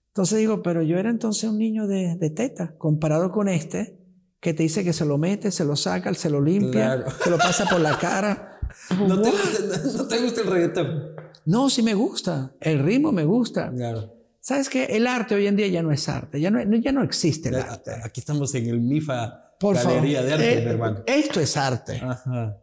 Speaker 2: Entonces digo, pero yo era entonces un niño de, de teta, comparado con este, que te dice que se lo mete, se lo saca, se lo limpia,
Speaker 1: Claro.
Speaker 2: se lo pasa por la cara.
Speaker 1: ¿No te, gusta, no te gusta el reggaetón?
Speaker 2: No, sí me gusta. El ritmo me gusta.
Speaker 1: Claro.
Speaker 2: ¿Sabes qué? El arte hoy en día ya no es arte, ya no, ya no existe el arte.
Speaker 1: Aquí estamos en el MIFA
Speaker 2: Por favor.
Speaker 1: Galería de Arte,
Speaker 2: Eh,
Speaker 1: mi hermano.
Speaker 2: Esto es arte.
Speaker 1: Ajá.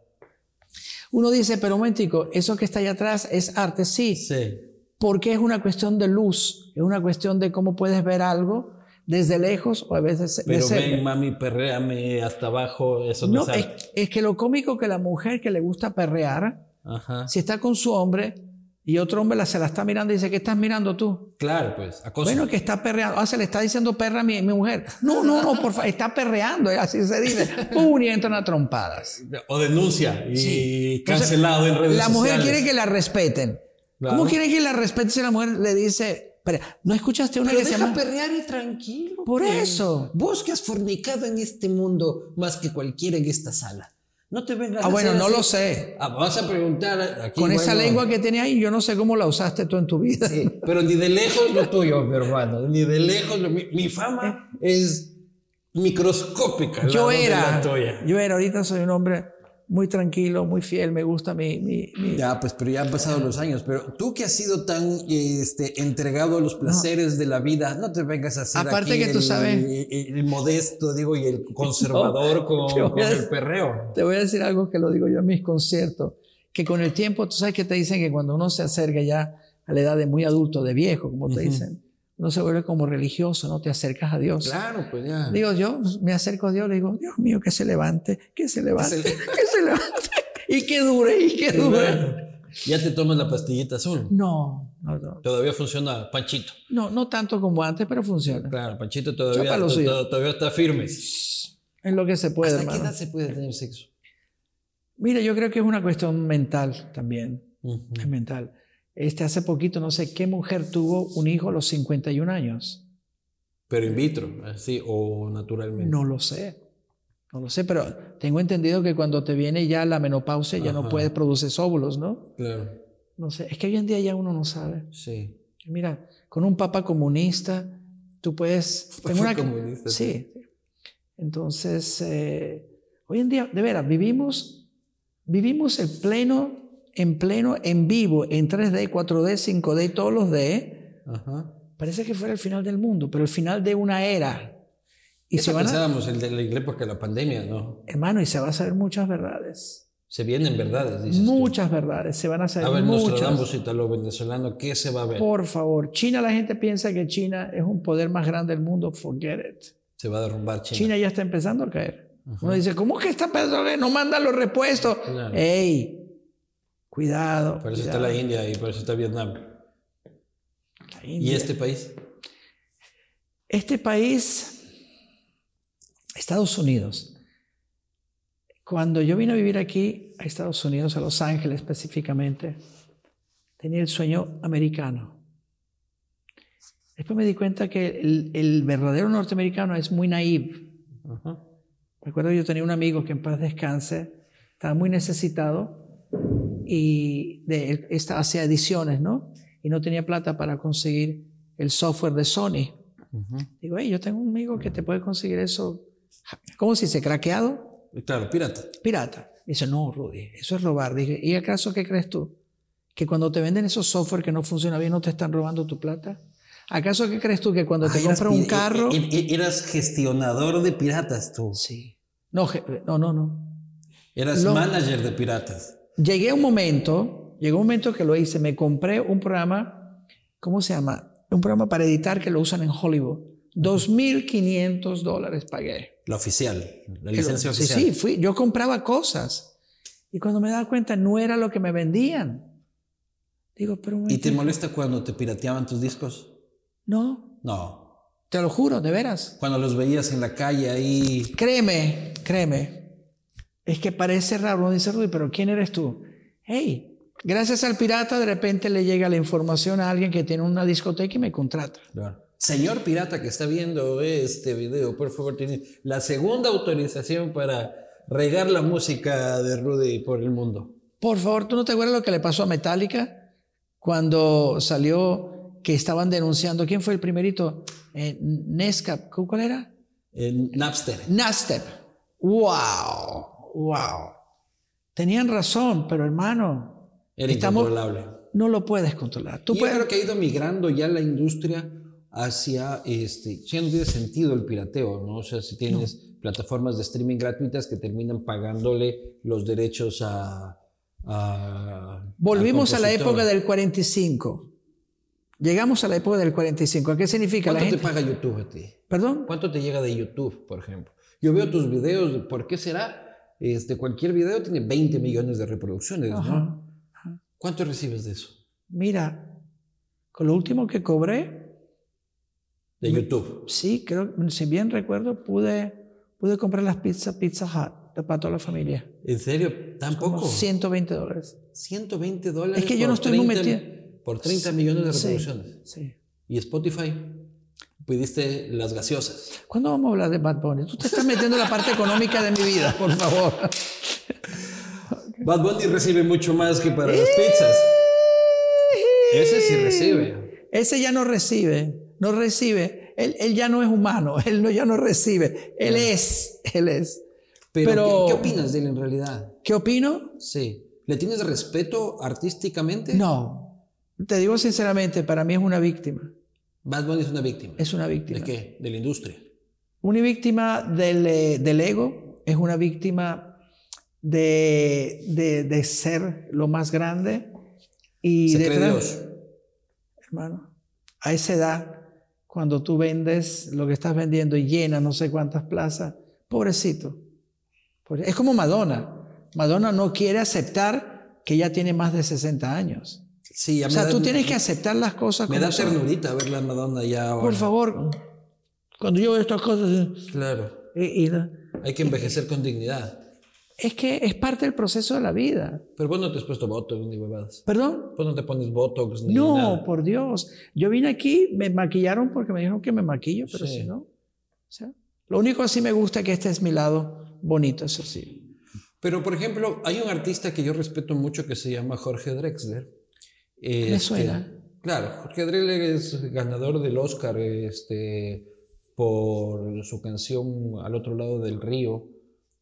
Speaker 2: Uno dice, pero un momentico, eso que está allá atrás es arte, sí,
Speaker 1: Sí.
Speaker 2: porque es una cuestión de luz, es una cuestión de cómo puedes ver algo desde lejos o a veces
Speaker 1: Pero ven, mami, perréame hasta abajo, eso no,
Speaker 2: No,
Speaker 1: es
Speaker 2: es, que lo cómico que la mujer que le gusta perrear,
Speaker 1: Ajá.
Speaker 2: si está con su hombre y otro hombre la, se la está mirando y dice, ¿qué estás mirando tú?
Speaker 1: Claro, pues, acoso.
Speaker 2: Bueno, que está perreando. Ah, se le está diciendo perra a mi, mi mujer. No, no, no, por favor, está perreando, eh, así se dice. ¡Pum! Y entran a trompadas.
Speaker 1: O denuncia y
Speaker 2: Sí.
Speaker 1: cancelado en redes
Speaker 2: La mujer
Speaker 1: sociales.
Speaker 2: quiere que la respeten. ¿Cómo quieren que la respete si la mujer le dice, ¿no escuchaste una
Speaker 1: Pero
Speaker 2: que se
Speaker 1: deja
Speaker 2: llama?
Speaker 1: perrear y tranquilo.
Speaker 2: Por
Speaker 1: pues.
Speaker 2: eso.
Speaker 1: Vos que has fornicado en este mundo más que cualquiera en esta sala. No te vengas
Speaker 2: Ah,
Speaker 1: a
Speaker 2: bueno, no
Speaker 1: así.
Speaker 2: lo sé.
Speaker 1: Ah, vas a preguntar aquí.
Speaker 2: Con esa lengua que tenía ahí, yo no sé cómo la usaste tú en tu vida.
Speaker 1: Sí, pero ni de lejos lo tuyo, mi hermano. Ni de lejos. lo- mi, mi fama es microscópica.
Speaker 2: Yo era, yo era, ahorita soy un hombre muy tranquilo, muy fiel, me gusta mi... mi, mi-
Speaker 1: Ya, pues, pero ya han pasado los años. Pero tú que has sido tan este, entregado a los placeres de la vida, no te vengas a hacer
Speaker 2: Aparte
Speaker 1: aquí
Speaker 2: que tú
Speaker 1: el,
Speaker 2: sabes-
Speaker 1: el, el modesto, digo, y el conservador con,
Speaker 2: voy
Speaker 1: con
Speaker 2: a
Speaker 1: el perreo.
Speaker 2: Te voy a decir algo que lo digo yo en mis conciertos, que con el tiempo, tú sabes que te dicen que cuando uno se acerca ya a la edad de muy adulto, de viejo, como te dicen, uno se vuelve como religioso, no te acercas a Dios.
Speaker 1: Claro, pues ya.
Speaker 2: Digo, yo me acerco a Dios, le digo, Dios mío, que se levante, que se levante,
Speaker 1: se
Speaker 2: que se levante, y que dure, y que dure.
Speaker 1: Ya te tomas la pastillita azul.
Speaker 2: No, no, no,
Speaker 1: Todavía funciona Panchito.
Speaker 2: no, no tanto como antes, pero funciona.
Speaker 1: Claro, Panchito todavía, todavía está firme.
Speaker 2: Es lo que se puede,
Speaker 1: ¿Hasta qué edad se puede tener sexo?
Speaker 2: Mira, yo creo que es una cuestión mental también. Es mental. Este, hace poquito, no sé qué mujer tuvo un hijo a los 51 años.
Speaker 1: Pero in vitro, así, o naturalmente.
Speaker 2: No lo sé. No lo sé, pero tengo entendido que cuando te viene ya la menopausia ya no
Speaker 1: Ajá.
Speaker 2: puedes producir óvulos, ¿no?
Speaker 1: Claro,
Speaker 2: No sé. Es que hoy en día ya uno no sabe.
Speaker 1: sí.
Speaker 2: Mira, con un papa comunista, tú puedes. Tengo una-
Speaker 1: comunista,
Speaker 2: sí. Entonces, eh, hoy en día, de veras, vivimos, vivimos el pleno, en pleno, en vivo, en 3D, 4D, 5D, todos los D.
Speaker 1: Ajá.
Speaker 2: Parece que fuera el final del mundo, pero el final de una era. Y se van a,
Speaker 1: pensábamos el de la época de la pandemia, ¿no?
Speaker 2: hermano, y se van a saber muchas verdades.
Speaker 1: Se vienen verdades, dices tú.
Speaker 2: Muchas verdades, se van a saber
Speaker 1: A ver,
Speaker 2: muchas.
Speaker 1: Nostradamus italo venezolano, ¿qué se va a ver?
Speaker 2: Por favor, China, la gente piensa que China es un poder más grande del mundo, forget it.
Speaker 1: Se va a derrumbar China.
Speaker 2: China ya está empezando a caer. Uno dice, ¿cómo que está empezando a caer? No mandan los repuestos.
Speaker 1: Claro.
Speaker 2: ¡Ey! Cuidado.
Speaker 1: Por eso está
Speaker 2: cuidado.
Speaker 1: la India y por eso está Vietnam. ¿Y este país?
Speaker 2: Este país, Estados Unidos. Cuando yo vine a vivir aquí, a Estados Unidos, a Los Ángeles específicamente, tenía el sueño americano. Después me di cuenta que el, el verdadero norteamericano es muy naive. Recuerdo yo tenía un amigo que en paz descanse, estaba muy necesitado y de, esta- hacía ediciones, ¿no? Y no tenía plata para conseguir el software de Sony. Digo, hey, yo tengo un amigo que te puede conseguir eso. ¿Cómo se dice? ¿Craqueado?
Speaker 1: Claro, pirata.
Speaker 2: Pirata. Dice, no, Rudy, eso es robar. Dije, ¿y acaso qué crees tú? ¿Que cuando te venden esos software que no funcionan bien no te están robando tu plata? ¿Acaso qué crees tú que cuando te
Speaker 1: Ah,
Speaker 2: compras un carro...
Speaker 1: e- e- Eras gestionador de piratas tú.
Speaker 2: Sí. No, no, no.
Speaker 1: Eras
Speaker 2: Lo-
Speaker 1: manager de piratas.
Speaker 2: Llegué a un momento, llegó un momento que lo hice, me compré un programa, ¿cómo se llama? Un programa para editar que lo usan en Hollywood. 2.500 dólares pagué.
Speaker 1: La oficial, la licencia
Speaker 2: sí,
Speaker 1: oficial.
Speaker 2: sí, fui, yo compraba cosas. Y cuando me daba cuenta, no era lo que me vendían. Digo, pero
Speaker 1: ¿Y te molesta cuando te pirateaban tus discos?
Speaker 2: No,
Speaker 1: No.
Speaker 2: te lo juro, de veras.
Speaker 1: Cuando los veías en la calle ahí.
Speaker 2: Créeme, créeme. Es que parece raro, dice, Rudy, pero ¿quién eres tú? Hey, gracias al pirata de repente le llega la información a alguien que tiene una discoteca y me contrata.
Speaker 1: Señor pirata que está viendo este video, por favor, tiene la segunda autorización para regar la música de Rudy por el mundo.
Speaker 2: Por favor, ¿tú no te acuerdas lo que le pasó a Metallica cuando salió que estaban denunciando? ¿Quién fue el primerito? Eh, Nescap, ¿cuál era?
Speaker 1: En Napster.
Speaker 2: Nastep. ¡Wow! ¡Wow! Tenían razón, pero hermano,
Speaker 1: Era
Speaker 2: estamos-
Speaker 1: incontrolable.
Speaker 2: no lo puedes controlar. Tú
Speaker 1: Y yo creo que ha ido migrando ya la industria hacia, este, ya no tiene sentido el pirateo, ¿no? O sea, si tienes plataformas de streaming gratuitas que terminan pagándole los derechos a... a-
Speaker 2: Volvimos a la época del 45. Llegamos a la época del 45. ¿Qué significa? La
Speaker 1: ¿Cuánto
Speaker 2: gente...
Speaker 1: te paga YouTube a ti?
Speaker 2: ¿Perdón?
Speaker 1: ¿Cuánto te llega de YouTube, por ejemplo? Yo veo tus videos, ¿por qué será? Este, cualquier video tiene 20 millones de reproducciones, ¿no?
Speaker 2: Ajá.
Speaker 1: ¿Cuánto recibes de eso?
Speaker 2: Mira, con lo último que cobré,
Speaker 1: De YouTube.
Speaker 2: sí, creo, si bien recuerdo, pude, pude comprar las pizzas Pizza Hut para toda la familia.
Speaker 1: ¿En serio? ¿Tan
Speaker 2: Como
Speaker 1: poco?
Speaker 2: 120 dólares.
Speaker 1: 120 dólares.
Speaker 2: Es que yo no estoy muy
Speaker 1: 30
Speaker 2: metido.
Speaker 1: por 30 millones de
Speaker 2: Sí,
Speaker 1: reproducciones.
Speaker 2: Sí.
Speaker 1: Y Spotify, pidiste las gaseosas.
Speaker 2: ¿Cuándo vamos a hablar de Bad Bunny? Tú te estás metiendo en la parte económica de mi vida, por favor.
Speaker 1: Bad Bunny recibe mucho más que para las pizzas. Ese sí recibe.
Speaker 2: Ese ya no recibe, no recibe. Él, él ya no es humano, él no, ya no recibe. Él es, él es.
Speaker 1: Pero,
Speaker 2: Pero-
Speaker 1: ¿qué, qué opinas de él en realidad?
Speaker 2: ¿Qué opino?
Speaker 1: Sí. ¿Le tienes respeto artísticamente?
Speaker 2: No. Te digo sinceramente, para mí es una víctima.
Speaker 1: Bad Bunny es una víctima.
Speaker 2: Es una
Speaker 1: ¿De
Speaker 2: víctima.
Speaker 1: qué? De la industria.
Speaker 2: Una víctima del, eh, del ego, es una víctima de, de, de ser lo más grande. Y
Speaker 1: Se cree
Speaker 2: detrás-
Speaker 1: Dios.
Speaker 2: Hermano, a esa edad, cuando tú vendes lo que estás vendiendo y llena no sé cuántas plazas, pobrecito. Pobre- Es como Madonna. Madonna no quiere aceptar que ya tiene más de 60 años.
Speaker 1: Sí,
Speaker 2: O sea,
Speaker 1: da-
Speaker 2: tú tienes que aceptar las cosas
Speaker 1: Me
Speaker 2: como
Speaker 1: da
Speaker 2: son.
Speaker 1: ternurita ver la Madonna ya ahora.
Speaker 2: Por favor, cuando yo veo estas cosas,
Speaker 1: Claro.
Speaker 2: y- y la-
Speaker 1: Hay que envejecer con dignidad.
Speaker 2: es que es parte del proceso de la vida.
Speaker 1: Pero vos no te has puesto Botox ni huevadas.
Speaker 2: ¿Perdón?
Speaker 1: Vos no te pones Botox ni
Speaker 2: No,
Speaker 1: nada.
Speaker 2: por Dios. Yo vine aquí, me maquillaron porque me dijeron que me maquillo, pero
Speaker 1: Sí.
Speaker 2: si no. O sea, lo único así me gusta que este es mi lado bonito, eso sí.
Speaker 1: Pero, por ejemplo, hay un artista que yo respeto mucho que se llama Jorge Drexler.
Speaker 2: Me
Speaker 1: Este,
Speaker 2: suena.
Speaker 1: Claro, Jorge Drexler es ganador del Oscar este, por su canción Al otro lado del río.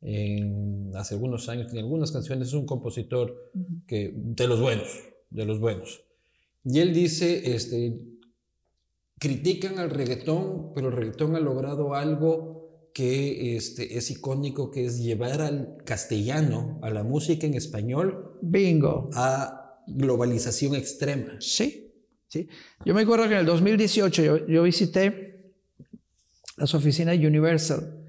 Speaker 1: En, hace algunos años, tiene algunas canciones, es un compositor que, de los buenos, de los buenos. Y él dice, este, critican al reggaetón, pero el reggaetón ha logrado algo que este, es icónico, que es llevar al castellano, a la música en español,
Speaker 2: Bingo.
Speaker 1: a globalización extrema.
Speaker 2: Sí, sí. Yo me acuerdo que en el 2018 yo, yo visité las oficinas Universal,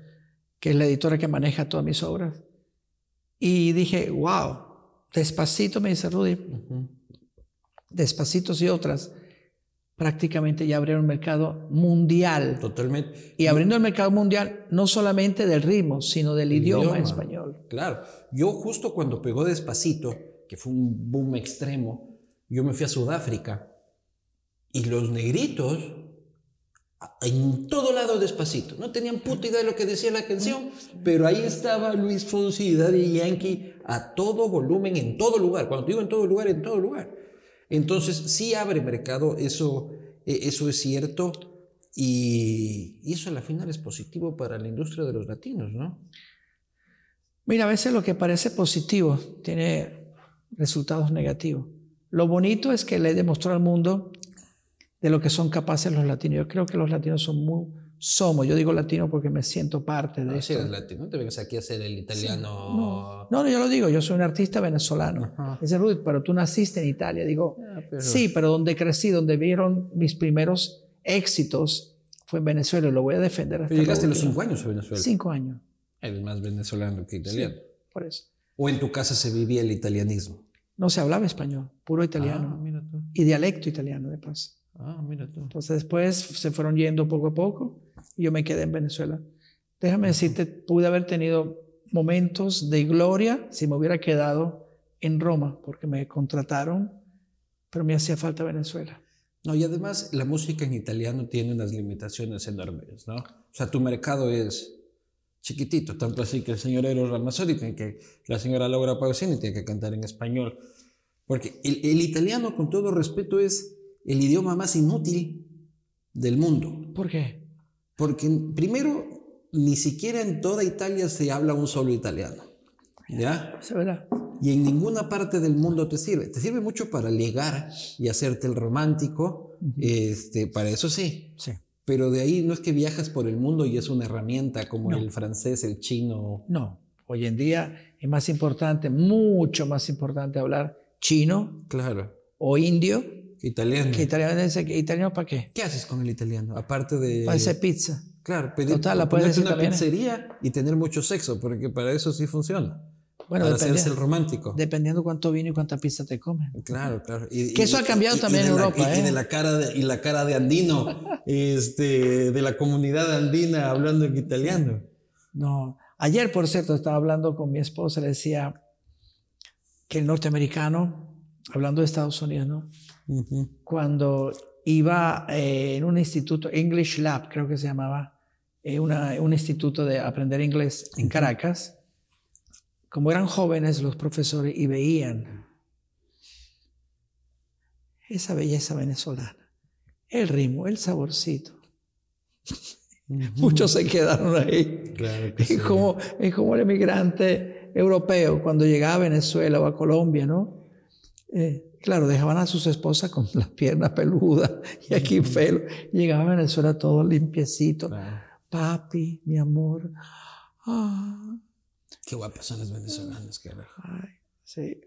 Speaker 2: que es la editora que maneja todas mis obras, y dije, wow, despacito, me dice Rudy, despacitos y otras, prácticamente ya abrieron un mercado mundial.
Speaker 1: Totalmente.
Speaker 2: Y abriendo el mercado mundial, no solamente del ritmo, sino del idioma,
Speaker 1: idioma.
Speaker 2: español.
Speaker 1: Claro. Yo justo cuando pegó Despacito, que fue un boom extremo, yo me fui a Sudáfrica y los negritos en todo lado Despacito. No tenían puta idea de lo que decía la canción, pero ahí estaba Luis Fonsi y Daddy Yankee a todo volumen, en todo lugar. Cuando digo en todo lugar, en todo lugar. Entonces, sí abre mercado, eso, eh, eso es cierto. Y eso a la final es positivo para la industria de los latinos, ¿no?
Speaker 2: Mira, a veces lo que parece positivo tiene resultados negativos. Lo bonito es que le demostró al mundo de lo que son capaces los latinos. Yo creo que los latinos son muy, somos, yo digo latino porque me siento parte de
Speaker 1: No, si
Speaker 2: esto.
Speaker 1: eres latino, no te vengas aquí a hacer el italiano.
Speaker 2: No, no, yo lo digo, yo soy un artista venezolano.
Speaker 1: Ajá.
Speaker 2: Dice Rudy, pero tú naciste en Italia. Digo,
Speaker 1: Ah, pero-
Speaker 2: sí, pero donde crecí, donde vieron mis primeros éxitos fue en Venezuela y lo voy a defender hasta
Speaker 1: Pero llegaste a
Speaker 2: lo
Speaker 1: los cinco años a Venezuela.
Speaker 2: Cinco años,
Speaker 1: Eres más venezolano que italiano.
Speaker 2: por eso.
Speaker 1: O en tu casa se vivía el italianismo.
Speaker 2: No se hablaba español, puro italiano.
Speaker 1: Ah, mira tú.
Speaker 2: y dialecto italiano de paso.
Speaker 1: Ah, mira tú.
Speaker 2: Entonces después se fueron yendo poco a poco y yo me quedé en Venezuela. Déjame decirte, pude haber tenido momentos de gloria si me hubiera quedado en Roma, porque me contrataron, pero me hacía falta Venezuela.
Speaker 1: No, y además la música en italiano tiene unas limitaciones enormes, ¿no? O sea, tu mercado es chiquitito, tanto así que el señor Eros Ramazzotti tiene que, la señora Laura Pausini tiene que cantar en español. Porque el, el italiano, con todo respeto, es el idioma más inútil del mundo.
Speaker 2: ¿Por qué?
Speaker 1: Porque primero, ni siquiera en toda Italia se habla un solo italiano. ¿Ya?
Speaker 2: ¿Es verdad?
Speaker 1: Y en ninguna parte del mundo te sirve. Te sirve mucho para ligar y hacerte el romántico. este, para eso sí.
Speaker 2: Sí.
Speaker 1: Pero de ahí no es que viajas por el mundo y es una herramienta como el francés, el chino.
Speaker 2: No, hoy en día es más importante, mucho más importante hablar chino
Speaker 1: Claro.
Speaker 2: o indio
Speaker 1: Italiano.
Speaker 2: que italiano. ¿Italiano para qué?
Speaker 1: ¿Qué haces con el italiano? Aparte de.
Speaker 2: Para hacer pizza.
Speaker 1: Claro, pedir
Speaker 2: Total, la puedes
Speaker 1: una pizzería y tener mucho sexo, porque para eso sí funciona.
Speaker 2: Bueno,
Speaker 1: para hacerse el romántico.
Speaker 2: dependiendo cuánto vino y cuánta pizza te comen.
Speaker 1: Claro, claro. Y-
Speaker 2: Que
Speaker 1: y-
Speaker 2: eso ha cambiado
Speaker 1: y-
Speaker 2: también en
Speaker 1: la-
Speaker 2: Europa,
Speaker 1: y, y
Speaker 2: ¿eh?
Speaker 1: de la cara de, y la cara de andino, este, de la comunidad andina hablando en italiano.
Speaker 2: No. Ayer, por cierto, estaba hablando con mi esposa, le decía que el norteamericano, hablando de Estados Unidos, ¿no? cuando iba eh, en un instituto, English Lab, creo que se llamaba, eh, un instituto de aprender inglés en Caracas. Como eran jóvenes los profesores y veían esa belleza venezolana, el ritmo, el saborcito. Muchos se quedaron ahí. es, como, es como el emigrante europeo cuando llegaba a Venezuela o a Colombia, ¿no? Eh, claro, dejaban a sus esposas con las piernas peludas y aquí pelo. Llegaba a Venezuela todo limpiecito. Papi, mi amor. Ah.
Speaker 1: Qué guapas son las venezolanas,
Speaker 2: Ay, sí.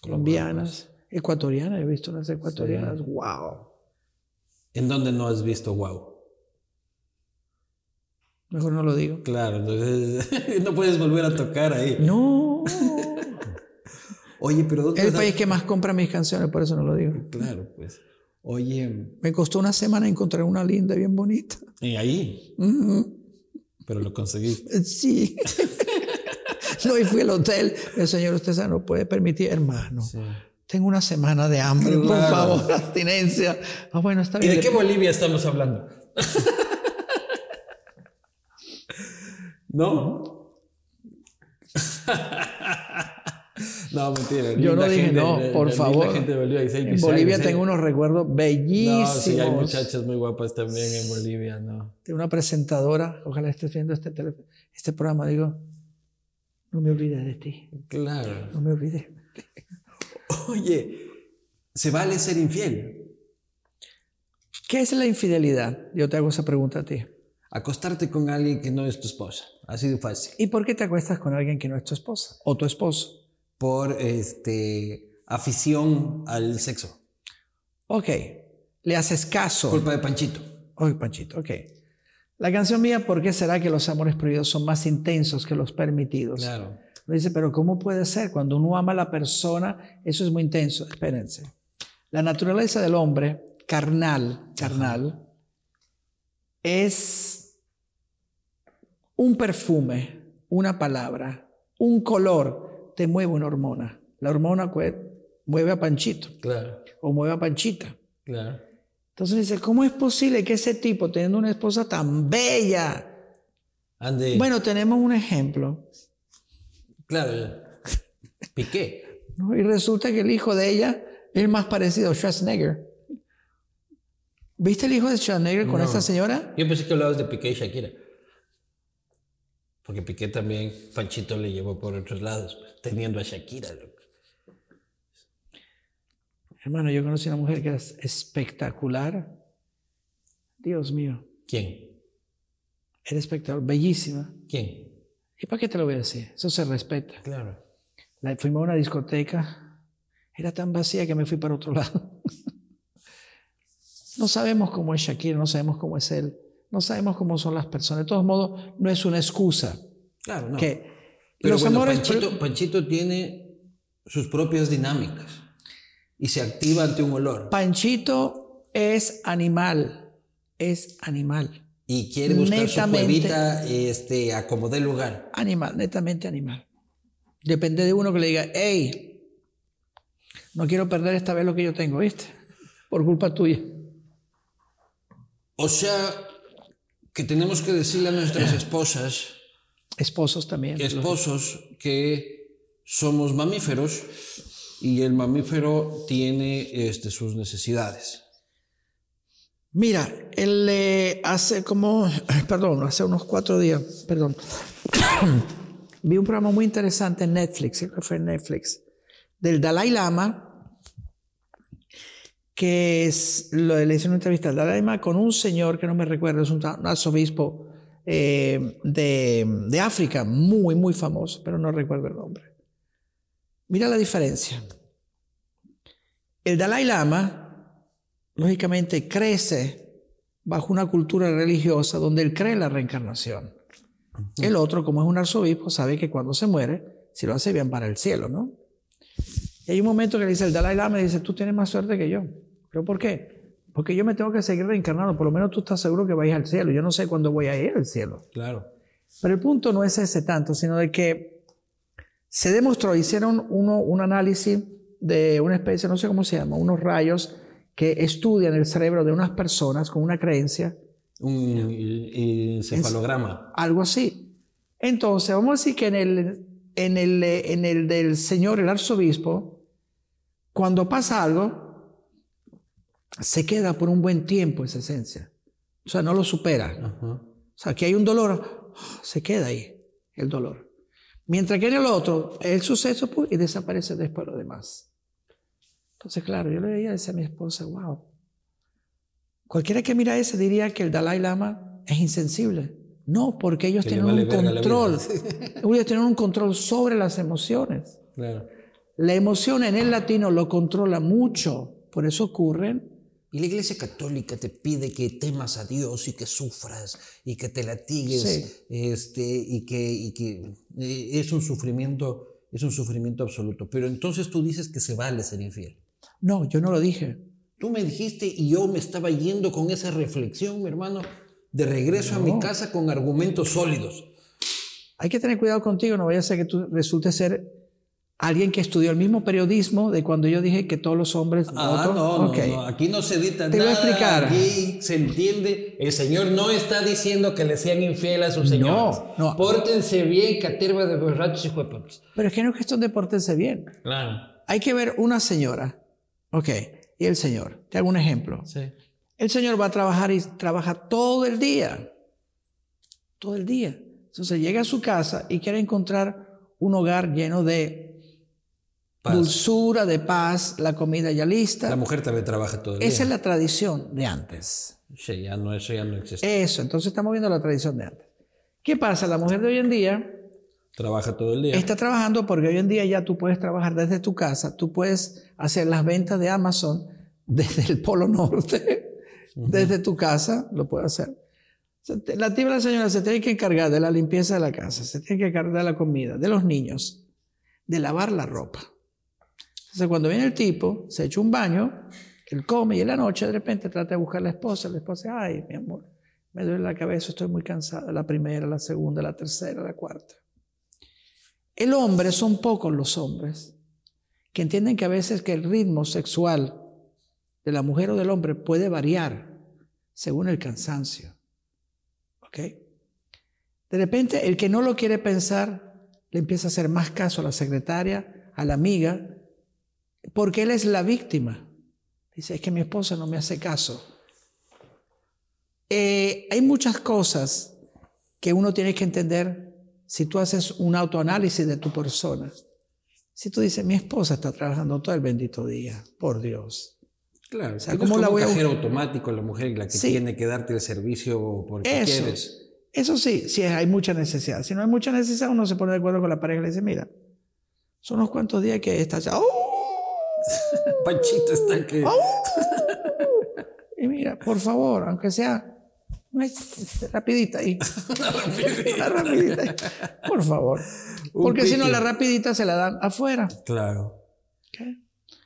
Speaker 2: Colombianas, ecuatorianas, he visto las ecuatorianas. Wow.
Speaker 1: ¿En dónde no has visto wow?
Speaker 2: Mejor no lo digo.
Speaker 1: Claro, entonces no puedes volver a tocar ahí.
Speaker 2: No.
Speaker 1: Oye, pero
Speaker 2: ¿dónde Es el país que más compra mis canciones, por eso no lo digo.
Speaker 1: Claro, pues. Oye.
Speaker 2: Me costó una semana encontrar una linda, bien bonita.
Speaker 1: ¿Y ahí? Pero lo conseguiste.
Speaker 2: Sí. no, y fui al hotel. El señor, usted no puede permitir, hermano. Tengo una semana de hambre, por favor, abstinencia. Ah, bueno, está bien.
Speaker 1: ¿Y de qué Bolivia estamos hablando? ¿No? no, mentira.
Speaker 2: Yo no dije no, por favor. en Bolivia tengo unos recuerdos bellísimos. No, sí,
Speaker 1: hay muchachas muy guapas también en Bolivia, ¿no?
Speaker 2: Tengo una presentadora, ojalá estés viendo este, este programa, digo, no me olvides de ti.
Speaker 1: Claro.
Speaker 2: No me olvides.
Speaker 1: Oye, ¿se vale ser infiel?
Speaker 2: ¿Qué es la infidelidad? Yo te hago esa pregunta a ti
Speaker 1: acostarte con alguien que no es tu esposa. Así de fácil.
Speaker 2: ¿Y por qué te acuestas con alguien que no es tu esposa o tu esposo?
Speaker 1: Por este, afición al sexo.
Speaker 2: Ok. Le haces caso.
Speaker 1: Culpa de Panchito.
Speaker 2: Oye, Panchito, ok. La canción mía, ¿por qué será que los amores prohibidos son más intensos que los permitidos?
Speaker 1: Claro.
Speaker 2: Me dice, pero ¿cómo puede ser? Cuando uno ama a la persona, eso es muy intenso. Espérense. La naturaleza del hombre, carnal, carnal, es un perfume, una palabra, un color, te mueve una hormona. La hormona mueve a Panchito.
Speaker 1: Claro.
Speaker 2: O mueve a Panchita.
Speaker 1: Claro.
Speaker 2: Entonces dice, ¿cómo es posible que ese tipo, teniendo una esposa tan bella... Bueno, tenemos un ejemplo.
Speaker 1: Claro. Piqué.
Speaker 2: Y resulta que el hijo de ella es más parecido a Schwarzenegger. ¿Viste el hijo de Schwarzenegger con esta señora?
Speaker 1: Yo pensé que hablabas de Piqué y Shakira. Porque Piqué también, Panchito le llevó por otros lados, pues, teniendo a Shakira.
Speaker 2: Hermano, yo conocí a una mujer que era espectacular. Dios mío.
Speaker 1: ¿Quién?
Speaker 2: Era espectacular, bellísima.
Speaker 1: ¿Quién?
Speaker 2: ¿Y para qué te lo voy a decir? Eso se respeta.
Speaker 1: Claro.
Speaker 2: La, fuimos a una discoteca, era tan vacía que me fui para otro lado. no sabemos cómo es Shakira, no sabemos cómo es él. No sabemos cómo son las personas. De todos modos, no es una excusa.
Speaker 1: Claro, no.
Speaker 2: Que
Speaker 1: Pero los amores... Panchito, tiene sus propias dinámicas y se activa ante un olor.
Speaker 2: Panchito es animal, es animal.
Speaker 1: Y quiere buscar su cuevita este, acomodar el lugar.
Speaker 2: Animal, netamente animal. Depende de uno que le diga, hey, no quiero perder esta vez lo que yo tengo, ¿viste? Por culpa tuya.
Speaker 1: O sea, que tenemos que decirle a nuestras esposas,
Speaker 2: esposos también,
Speaker 1: esposos, que somos mamíferos y el mamífero tiene este, sus necesidades.
Speaker 2: Mira, él eh, hace como, perdón, hace unos cuatro días, perdón, vi un programa muy interesante en Netflix, creo que fue Netflix, del Dalai Lama, que es, lo, le hice una entrevista al Dalai Lama con un señor que no me recuerdo, es un, arzobispo eh, de África, muy, muy famoso, pero no recuerdo el nombre. Mira la diferencia. El Dalai Lama, lógicamente, crece bajo una cultura religiosa donde él cree en la reencarnación. El otro, como es un arzobispo, sabe que cuando se muere, si lo hace bien para el cielo, ¿no? Y hay un momento que le dice el Dalai Lama, dice, tú tienes más suerte que yo. ¿Pero por qué? Porque yo me tengo que seguir reencarnando. Por lo menos tú estás seguro que vais al cielo. Yo no sé cuándo voy a ir al cielo.
Speaker 1: Claro.
Speaker 2: Pero el punto no es ese tanto, sino de que se demostró, hicieron uno, un análisis de una especie, no sé cómo se llama, unos rayos que estudian el cerebro de unas personas con una creencia.
Speaker 1: Un encefalograma.
Speaker 2: Algo así. Entonces, vamos a decir que en el, en el, en el del señor, el arzobispo, cuando pasa algo, se queda por un buen tiempo esa esencia. O sea, no lo supera. O sea, que hay un dolor, se queda ahí el dolor. Mientras que en el otro, el suceso, pues, y desaparece después lo demás. Entonces, claro, yo le veía a mi esposa, wow. Cualquiera que mira eso diría que el Dalai Lama es insensible. No, porque ellos tienen un control. ellos tienen un control sobre las emociones. La emoción en el latino lo controla mucho. Por eso ocurren
Speaker 1: y la Iglesia Católica te pide que temas a Dios y que sufras y que te latigues este, y que, y que eh, es un sufrimiento es un sufrimiento absoluto. Pero entonces tú dices que se vale ser infiel.
Speaker 2: No, yo no lo dije.
Speaker 1: Tú me dijiste y yo me estaba yendo con esa reflexión, mi hermano, de regreso a mi casa con argumentos sólidos.
Speaker 2: Hay que tener cuidado contigo, no vaya a ser que tú resultes ser alguien que estudió el mismo periodismo de cuando yo dije que todos los hombres...
Speaker 1: Ah, no, no, aquí no se edita
Speaker 2: Te
Speaker 1: nada.
Speaker 2: Voy a explicar.
Speaker 1: Aquí se entiende, el Señor no está diciendo que le sean infieles a sus señores. No, no. Pórtense bien, caterva de borrachos y jueputs.
Speaker 2: Pero es que no es cuestión de pórtense bien.
Speaker 1: Claro.
Speaker 2: Hay que ver una señora, ok, y el Señor. Te hago un ejemplo.
Speaker 1: Sí.
Speaker 2: El Señor va a trabajar y trabaja todo el día. Todo el día. Entonces llega a su casa y quiere encontrar un hogar lleno de dulzura, de paz, la comida ya lista.
Speaker 1: La mujer también trabaja todo el
Speaker 2: día. Esa es la tradición de antes.
Speaker 1: Sí, ya no, eso ya no existe.
Speaker 2: Eso, entonces estamos viendo la tradición de antes. ¿Qué pasa? La mujer de hoy en día...
Speaker 1: Trabaja todo el día.
Speaker 2: Está trabajando porque hoy en día ya tú puedes trabajar desde tu casa, tú puedes hacer las ventas de Amazon desde el Polo Norte, desde tu casa, lo puedes hacer. La tibia la señora se tiene que encargar de la limpieza de la casa, se tiene que encargar de la comida, de los niños, de lavar la ropa. Entonces, cuando viene el tipo, se echa un baño, él come y en la noche de repente trata de buscar a la esposa. La esposa, ay, mi amor, me duele la cabeza, estoy muy cansada. La primera, la segunda, la tercera, la cuarta. El hombre, son pocos los hombres que entienden que a veces que el ritmo sexual de la mujer o del hombre puede variar según el cansancio. ¿Ok? De repente, el que no lo quiere pensar le empieza a hacer más caso a la secretaria, a la amiga, porque él es la víctima. Dice, es que mi esposa no me hace caso. Eh, hay muchas cosas que uno tiene que entender si tú haces un autoanálisis de tu persona. Si tú dices, mi esposa está trabajando todo el bendito día, por Dios.
Speaker 1: Claro, o sea, ¿cómo la voy a cajero automático la mujer la que tiene que darte el servicio porque
Speaker 2: eso,
Speaker 1: quieres.
Speaker 2: Eso sí, si hay mucha necesidad. Si no hay mucha necesidad, uno se pone de acuerdo con la pareja y le dice, mira, son unos cuantos días que estás ya, ¡oh!
Speaker 1: Panchito está que.
Speaker 2: y mira, por favor, aunque sea rapidita ahí.
Speaker 1: rapidita.
Speaker 2: rapidita Por favor. Porque si no, la rapidita se la dan afuera.
Speaker 1: Claro.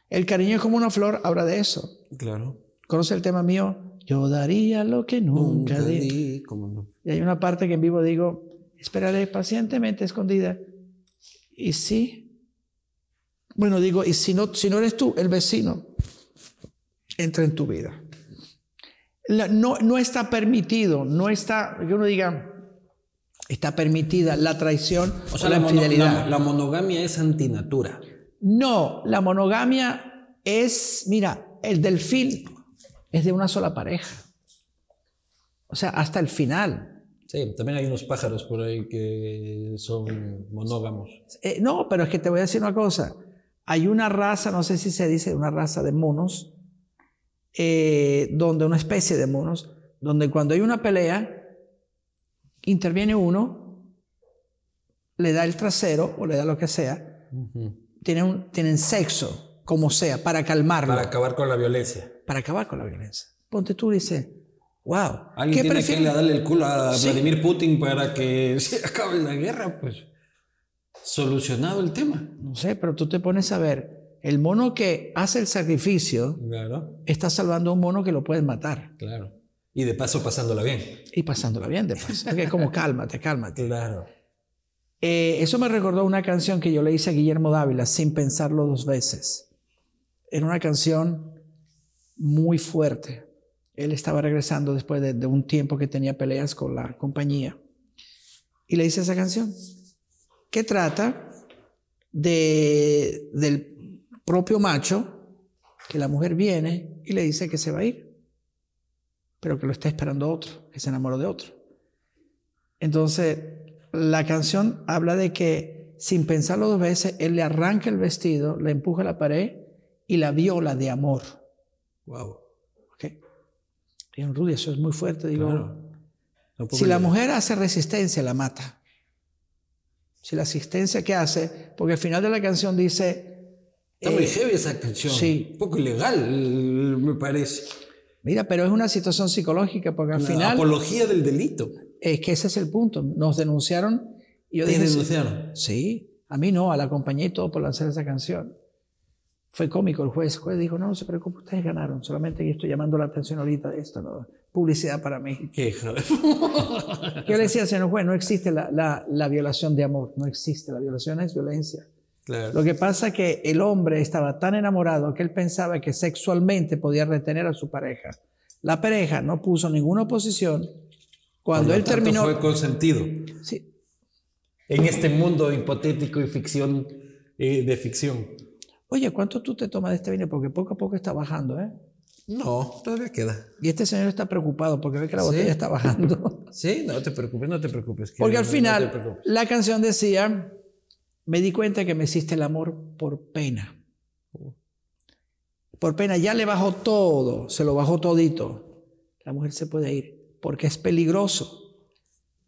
Speaker 2: El cariño es como una flor, habla de eso.
Speaker 1: Claro.
Speaker 2: ¿Conoce el tema mío? Yo daría lo que nunca, di. Y hay una parte que en vivo digo, esperaré pacientemente escondida. Y sí, bueno, digo, y si no, si no eres tú, el vecino entra en tu vida. no, no está permitido, no está, que uno diga, está permitida la traición o, sea, la, infidelidad.
Speaker 1: la, monogamia es antinatura.
Speaker 2: No, la monogamia es, mira, el delfín es de una sola pareja. O sea, hasta el final.
Speaker 1: Sí, también hay unos pájaros por ahí que son monógamos.
Speaker 2: Eh, no, pero es que te voy a decir una cosa. Hay una raza, no sé si se dice una raza de monos, eh, donde una especie de monos, donde cuando hay una pelea, interviene uno, le da el trasero o le da lo que sea, tienen, tienen sexo, como sea, para calmarlo.
Speaker 1: Para acabar con la violencia.
Speaker 2: Para acabar con la violencia. Ponte tú y dice, wow.
Speaker 1: Alguien tiene que darle el culo a Vladimir Putin para que se acabe la guerra, pues solucionado el tema.
Speaker 2: No sé, pero tú te pones a ver, el mono que hace el sacrificio está salvando a un mono que lo pueden matar.
Speaker 1: Claro. Y de paso pasándola bien.
Speaker 2: Y pasándola bien, de paso. Es como cálmate, cálmate.
Speaker 1: Claro.
Speaker 2: Eh, eso me recordó una canción que yo le hice a Guillermo Dávila sin pensarlo dos veces. Era una canción muy fuerte. Él estaba regresando después de, un tiempo que tenía peleas con la compañía. Y le hice esa canción, que trata de, del propio macho, que la mujer viene y le dice que se va a ir, pero que lo está esperando otro, que se enamoró de otro. Entonces, la canción habla de que sin pensarlo dos veces, él le arranca el vestido, le empuja a la pared y la viola de amor.
Speaker 1: Wow.
Speaker 2: Okay. Rudy, eso es muy fuerte. Digo, si la mujer hace resistencia, la mata. Si la asistencia que hace, porque al final de la canción dice...
Speaker 1: Está muy eh, heavy esa canción. Sí. Un poco ilegal, me parece.
Speaker 2: Mira, pero es una situación psicológica, porque al final...
Speaker 1: Apología del delito.
Speaker 2: Es que ese es el punto. Nos denunciaron.
Speaker 1: Y yo ¿Te denunciaron?
Speaker 2: Sí. A mí no, a la compañía y todo por lanzar esa canción. Fue cómico el juez. El juez dijo, no, no se preocupe, ustedes ganaron. Solamente yo estoy llamando la atención ahorita de esto, ¿no? Publicidad para mí.
Speaker 1: ¿Qué
Speaker 2: Yo le decía al señor juez, no existe la, la, la, violación de amor. No existe. La violación es violencia. Claro. Lo que pasa es que el hombre estaba tan enamorado que él pensaba que sexualmente podía retener a su pareja. La pareja no puso ninguna oposición. Cuando él terminó...
Speaker 1: Fue consentido.
Speaker 2: Sí.
Speaker 1: En este mundo hipotético y ficción, eh, de ficción.
Speaker 2: Oye, ¿cuánto tú te tomas de este vino? Porque poco a poco está bajando, ¿eh?
Speaker 1: No, todavía queda.
Speaker 2: Y este señor está preocupado porque ve que la botella está bajando.
Speaker 1: Sí, no te preocupes, no te preocupes.
Speaker 2: Porque al final la canción decía, me di cuenta que me hiciste el amor por pena. Por pena, ya le bajó todo, se lo bajó todito. La mujer se puede ir porque es peligroso.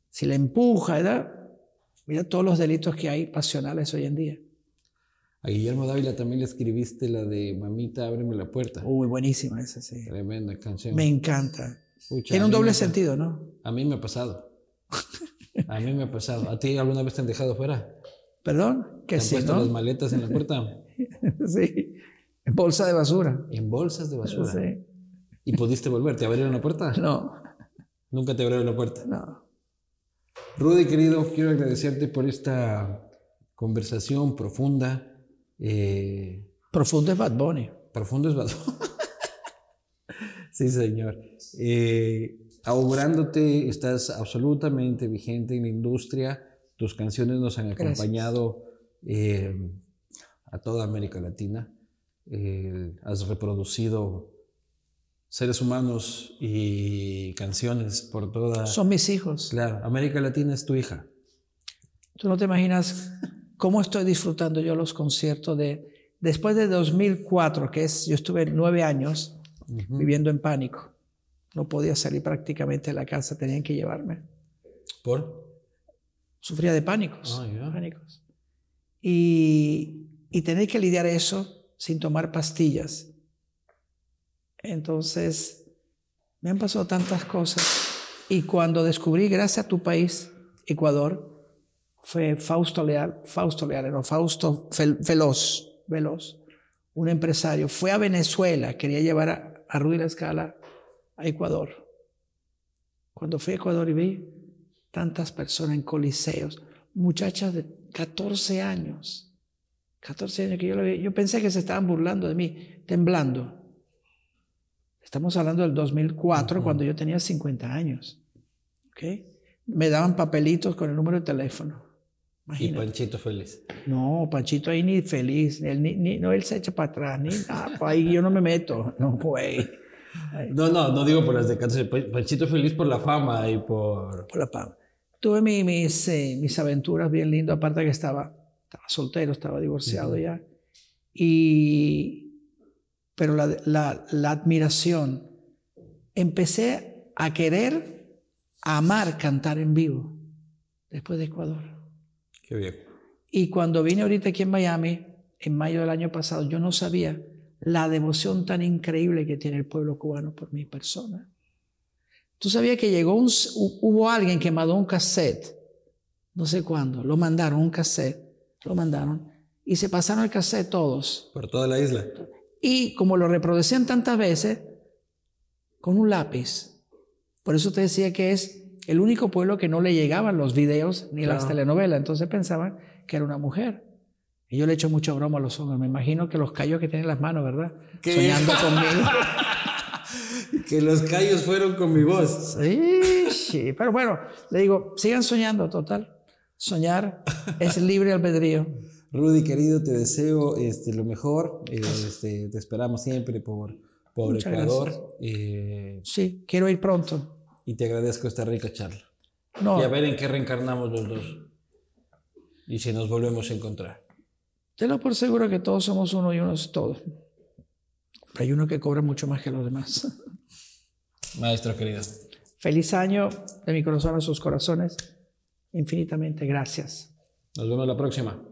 Speaker 2: Si la empuja, ¿verdad? Mira todos los delitos que hay pasionales hoy en día.
Speaker 1: A Guillermo Dávila también le escribiste la de Mamita, ábreme la puerta.
Speaker 2: Uy, buenísima esa, sí.
Speaker 1: Tremenda canción.
Speaker 2: Me encanta. Tiene un doble sentido, ¿no?
Speaker 1: A mí me ha pasado. A mí me ha pasado. ¿A ti alguna vez te han dejado fuera?
Speaker 2: ¿Perdón?
Speaker 1: ¿Que ¿Te sí, puesto las maletas en la puerta?
Speaker 2: sí. En bolsa de basura.
Speaker 1: En bolsas de basura. Sí. ¿Y pudiste volver? ¿Te abrieron la puerta?
Speaker 2: No.
Speaker 1: ¿Nunca te abrieron la puerta?
Speaker 2: No.
Speaker 1: Rudy, querido, quiero agradecerte por esta conversación profunda
Speaker 2: eh, profundo es Bad Bunny.
Speaker 1: Profundo es Bad Bunny. sí, señor. Eh, augurándote, estás absolutamente vigente en la industria. Tus canciones nos han acompañado eh, a toda América Latina. Eh, has reproducido seres humanos y canciones por toda...
Speaker 2: Son mis hijos.
Speaker 1: Claro, América Latina es tu hija.
Speaker 2: Tú no te imaginas cómo estoy disfrutando yo los conciertos de... Después de 2004, que es, yo estuve nueve años viviendo en pánico. No podía salir prácticamente de la casa, tenían que llevarme.
Speaker 1: ¿Por?
Speaker 2: Sufría de pánicos. Ah, pánicos. Y, y tener que lidiar eso sin tomar pastillas. Entonces, me han pasado tantas cosas. Y cuando descubrí, gracias a tu país, Ecuador, fue Fausto Leal, Fausto Leal, no, Fausto Veloz, Veloz, un empresario, fue a Venezuela, quería llevar a, a Rudy La Escala a Ecuador. Cuando fui a Ecuador y vi tantas personas en coliseos, muchachas de 14 años, 14 años que yo lo vi, yo pensé que se estaban burlando de mí, temblando. Estamos hablando del 2004, cuando yo tenía 50 años. ¿Okay? Me daban papelitos con el número de teléfono.
Speaker 1: Y Panchito feliz.
Speaker 2: No, Panchito ahí ni feliz, él, ni, no, él se echa para atrás, ni nada, pues ahí yo no me meto, no, pues.
Speaker 1: No, no, no digo por las de Panchito feliz por la fama y por...
Speaker 2: Por la fama. Tuve mis, eh, mis aventuras bien lindas, aparte que estaba, estaba soltero, estaba divorciado ya. Y, pero la, la, la admiración, empecé a querer, a amar cantar en vivo después de Ecuador. Y cuando vine ahorita aquí en Miami, en mayo del año pasado, yo no sabía la devoción tan increíble que tiene el pueblo cubano por mi persona. Tú sabías que llegó un, hubo alguien que mandó un cassette, no sé cuándo, lo mandaron, un cassette, lo mandaron, y se pasaron el cassette todos.
Speaker 1: Por toda la isla.
Speaker 2: Y como lo reproducían tantas veces, con un lápiz. Por eso te decía que es el único pueblo que no le llegaban los videos ni las telenovelas, entonces pensaban que era una mujer. Y yo le echo mucha broma a los hombres. Me imagino que los callos que tienen en las manos, ¿verdad? Soñando conmigo.
Speaker 1: que los callos fueron con mi voz.
Speaker 2: Sí, sí. Pero bueno, le digo, sigan soñando, total. Soñar es libre albedrío.
Speaker 1: Rudy, querido, te deseo este, lo mejor. Este, te esperamos siempre por, por Ecuador.
Speaker 2: Eh, sí, quiero ir pronto.
Speaker 1: Y te agradezco esta rica charla. Y a ver en qué reencarnamos los dos. Y si nos volvemos a encontrar.
Speaker 2: Tenlo por seguro que todos somos uno y uno es todo. Pero hay uno que cobra mucho más que los demás.
Speaker 1: Maestro querido.
Speaker 2: Feliz año de mi corazón a sus corazones. Infinitamente gracias.
Speaker 1: Nos vemos la próxima.